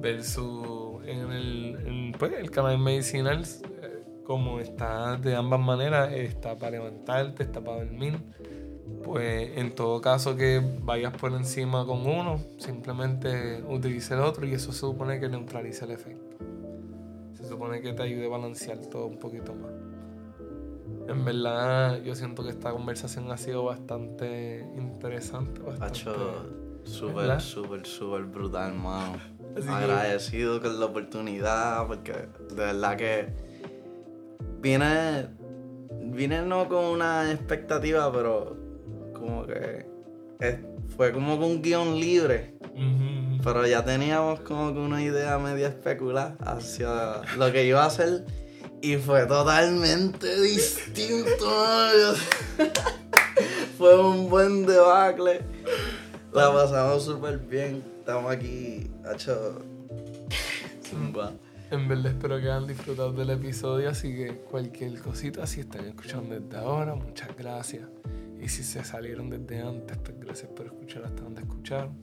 S1: Versus en el, en, pues, el canal medicinal, eh, como está de ambas maneras, está para levantarte, está para dormir. Pues en todo caso que vayas por encima con uno, simplemente utilice el otro y eso se supone que neutraliza el efecto. Se supone que te ayude a balancear todo un poquito más. En verdad, yo siento que esta conversación ha sido bastante interesante. Bastante...
S2: Hacho, súper,
S1: ¿Verdad?
S2: súper, súper brutal, mano.
S1: Así que-
S2: Agradecido con la oportunidad, porque de verdad que vine, vine no con una expectativa, pero como que es- fue como con un guion libre. Pero ya teníamos como que una idea media especulada hacia lo que iba a hacer. Y fue totalmente distinto. fue un buen debacle. La pasamos súper bien. Estamos aquí, hecho. Zumba.
S1: En verdad espero que hayan disfrutado del episodio, así que cualquier cosita, si están escuchando desde ahora, muchas gracias. Y si se salieron desde antes, pues gracias por escuchar hasta donde escucharon.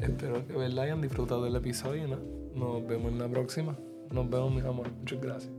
S1: Espero que ¿verdad? hayan disfrutado del episodio, ¿no? Nos vemos en la próxima. Nos vemos, mis amores. Muchas gracias.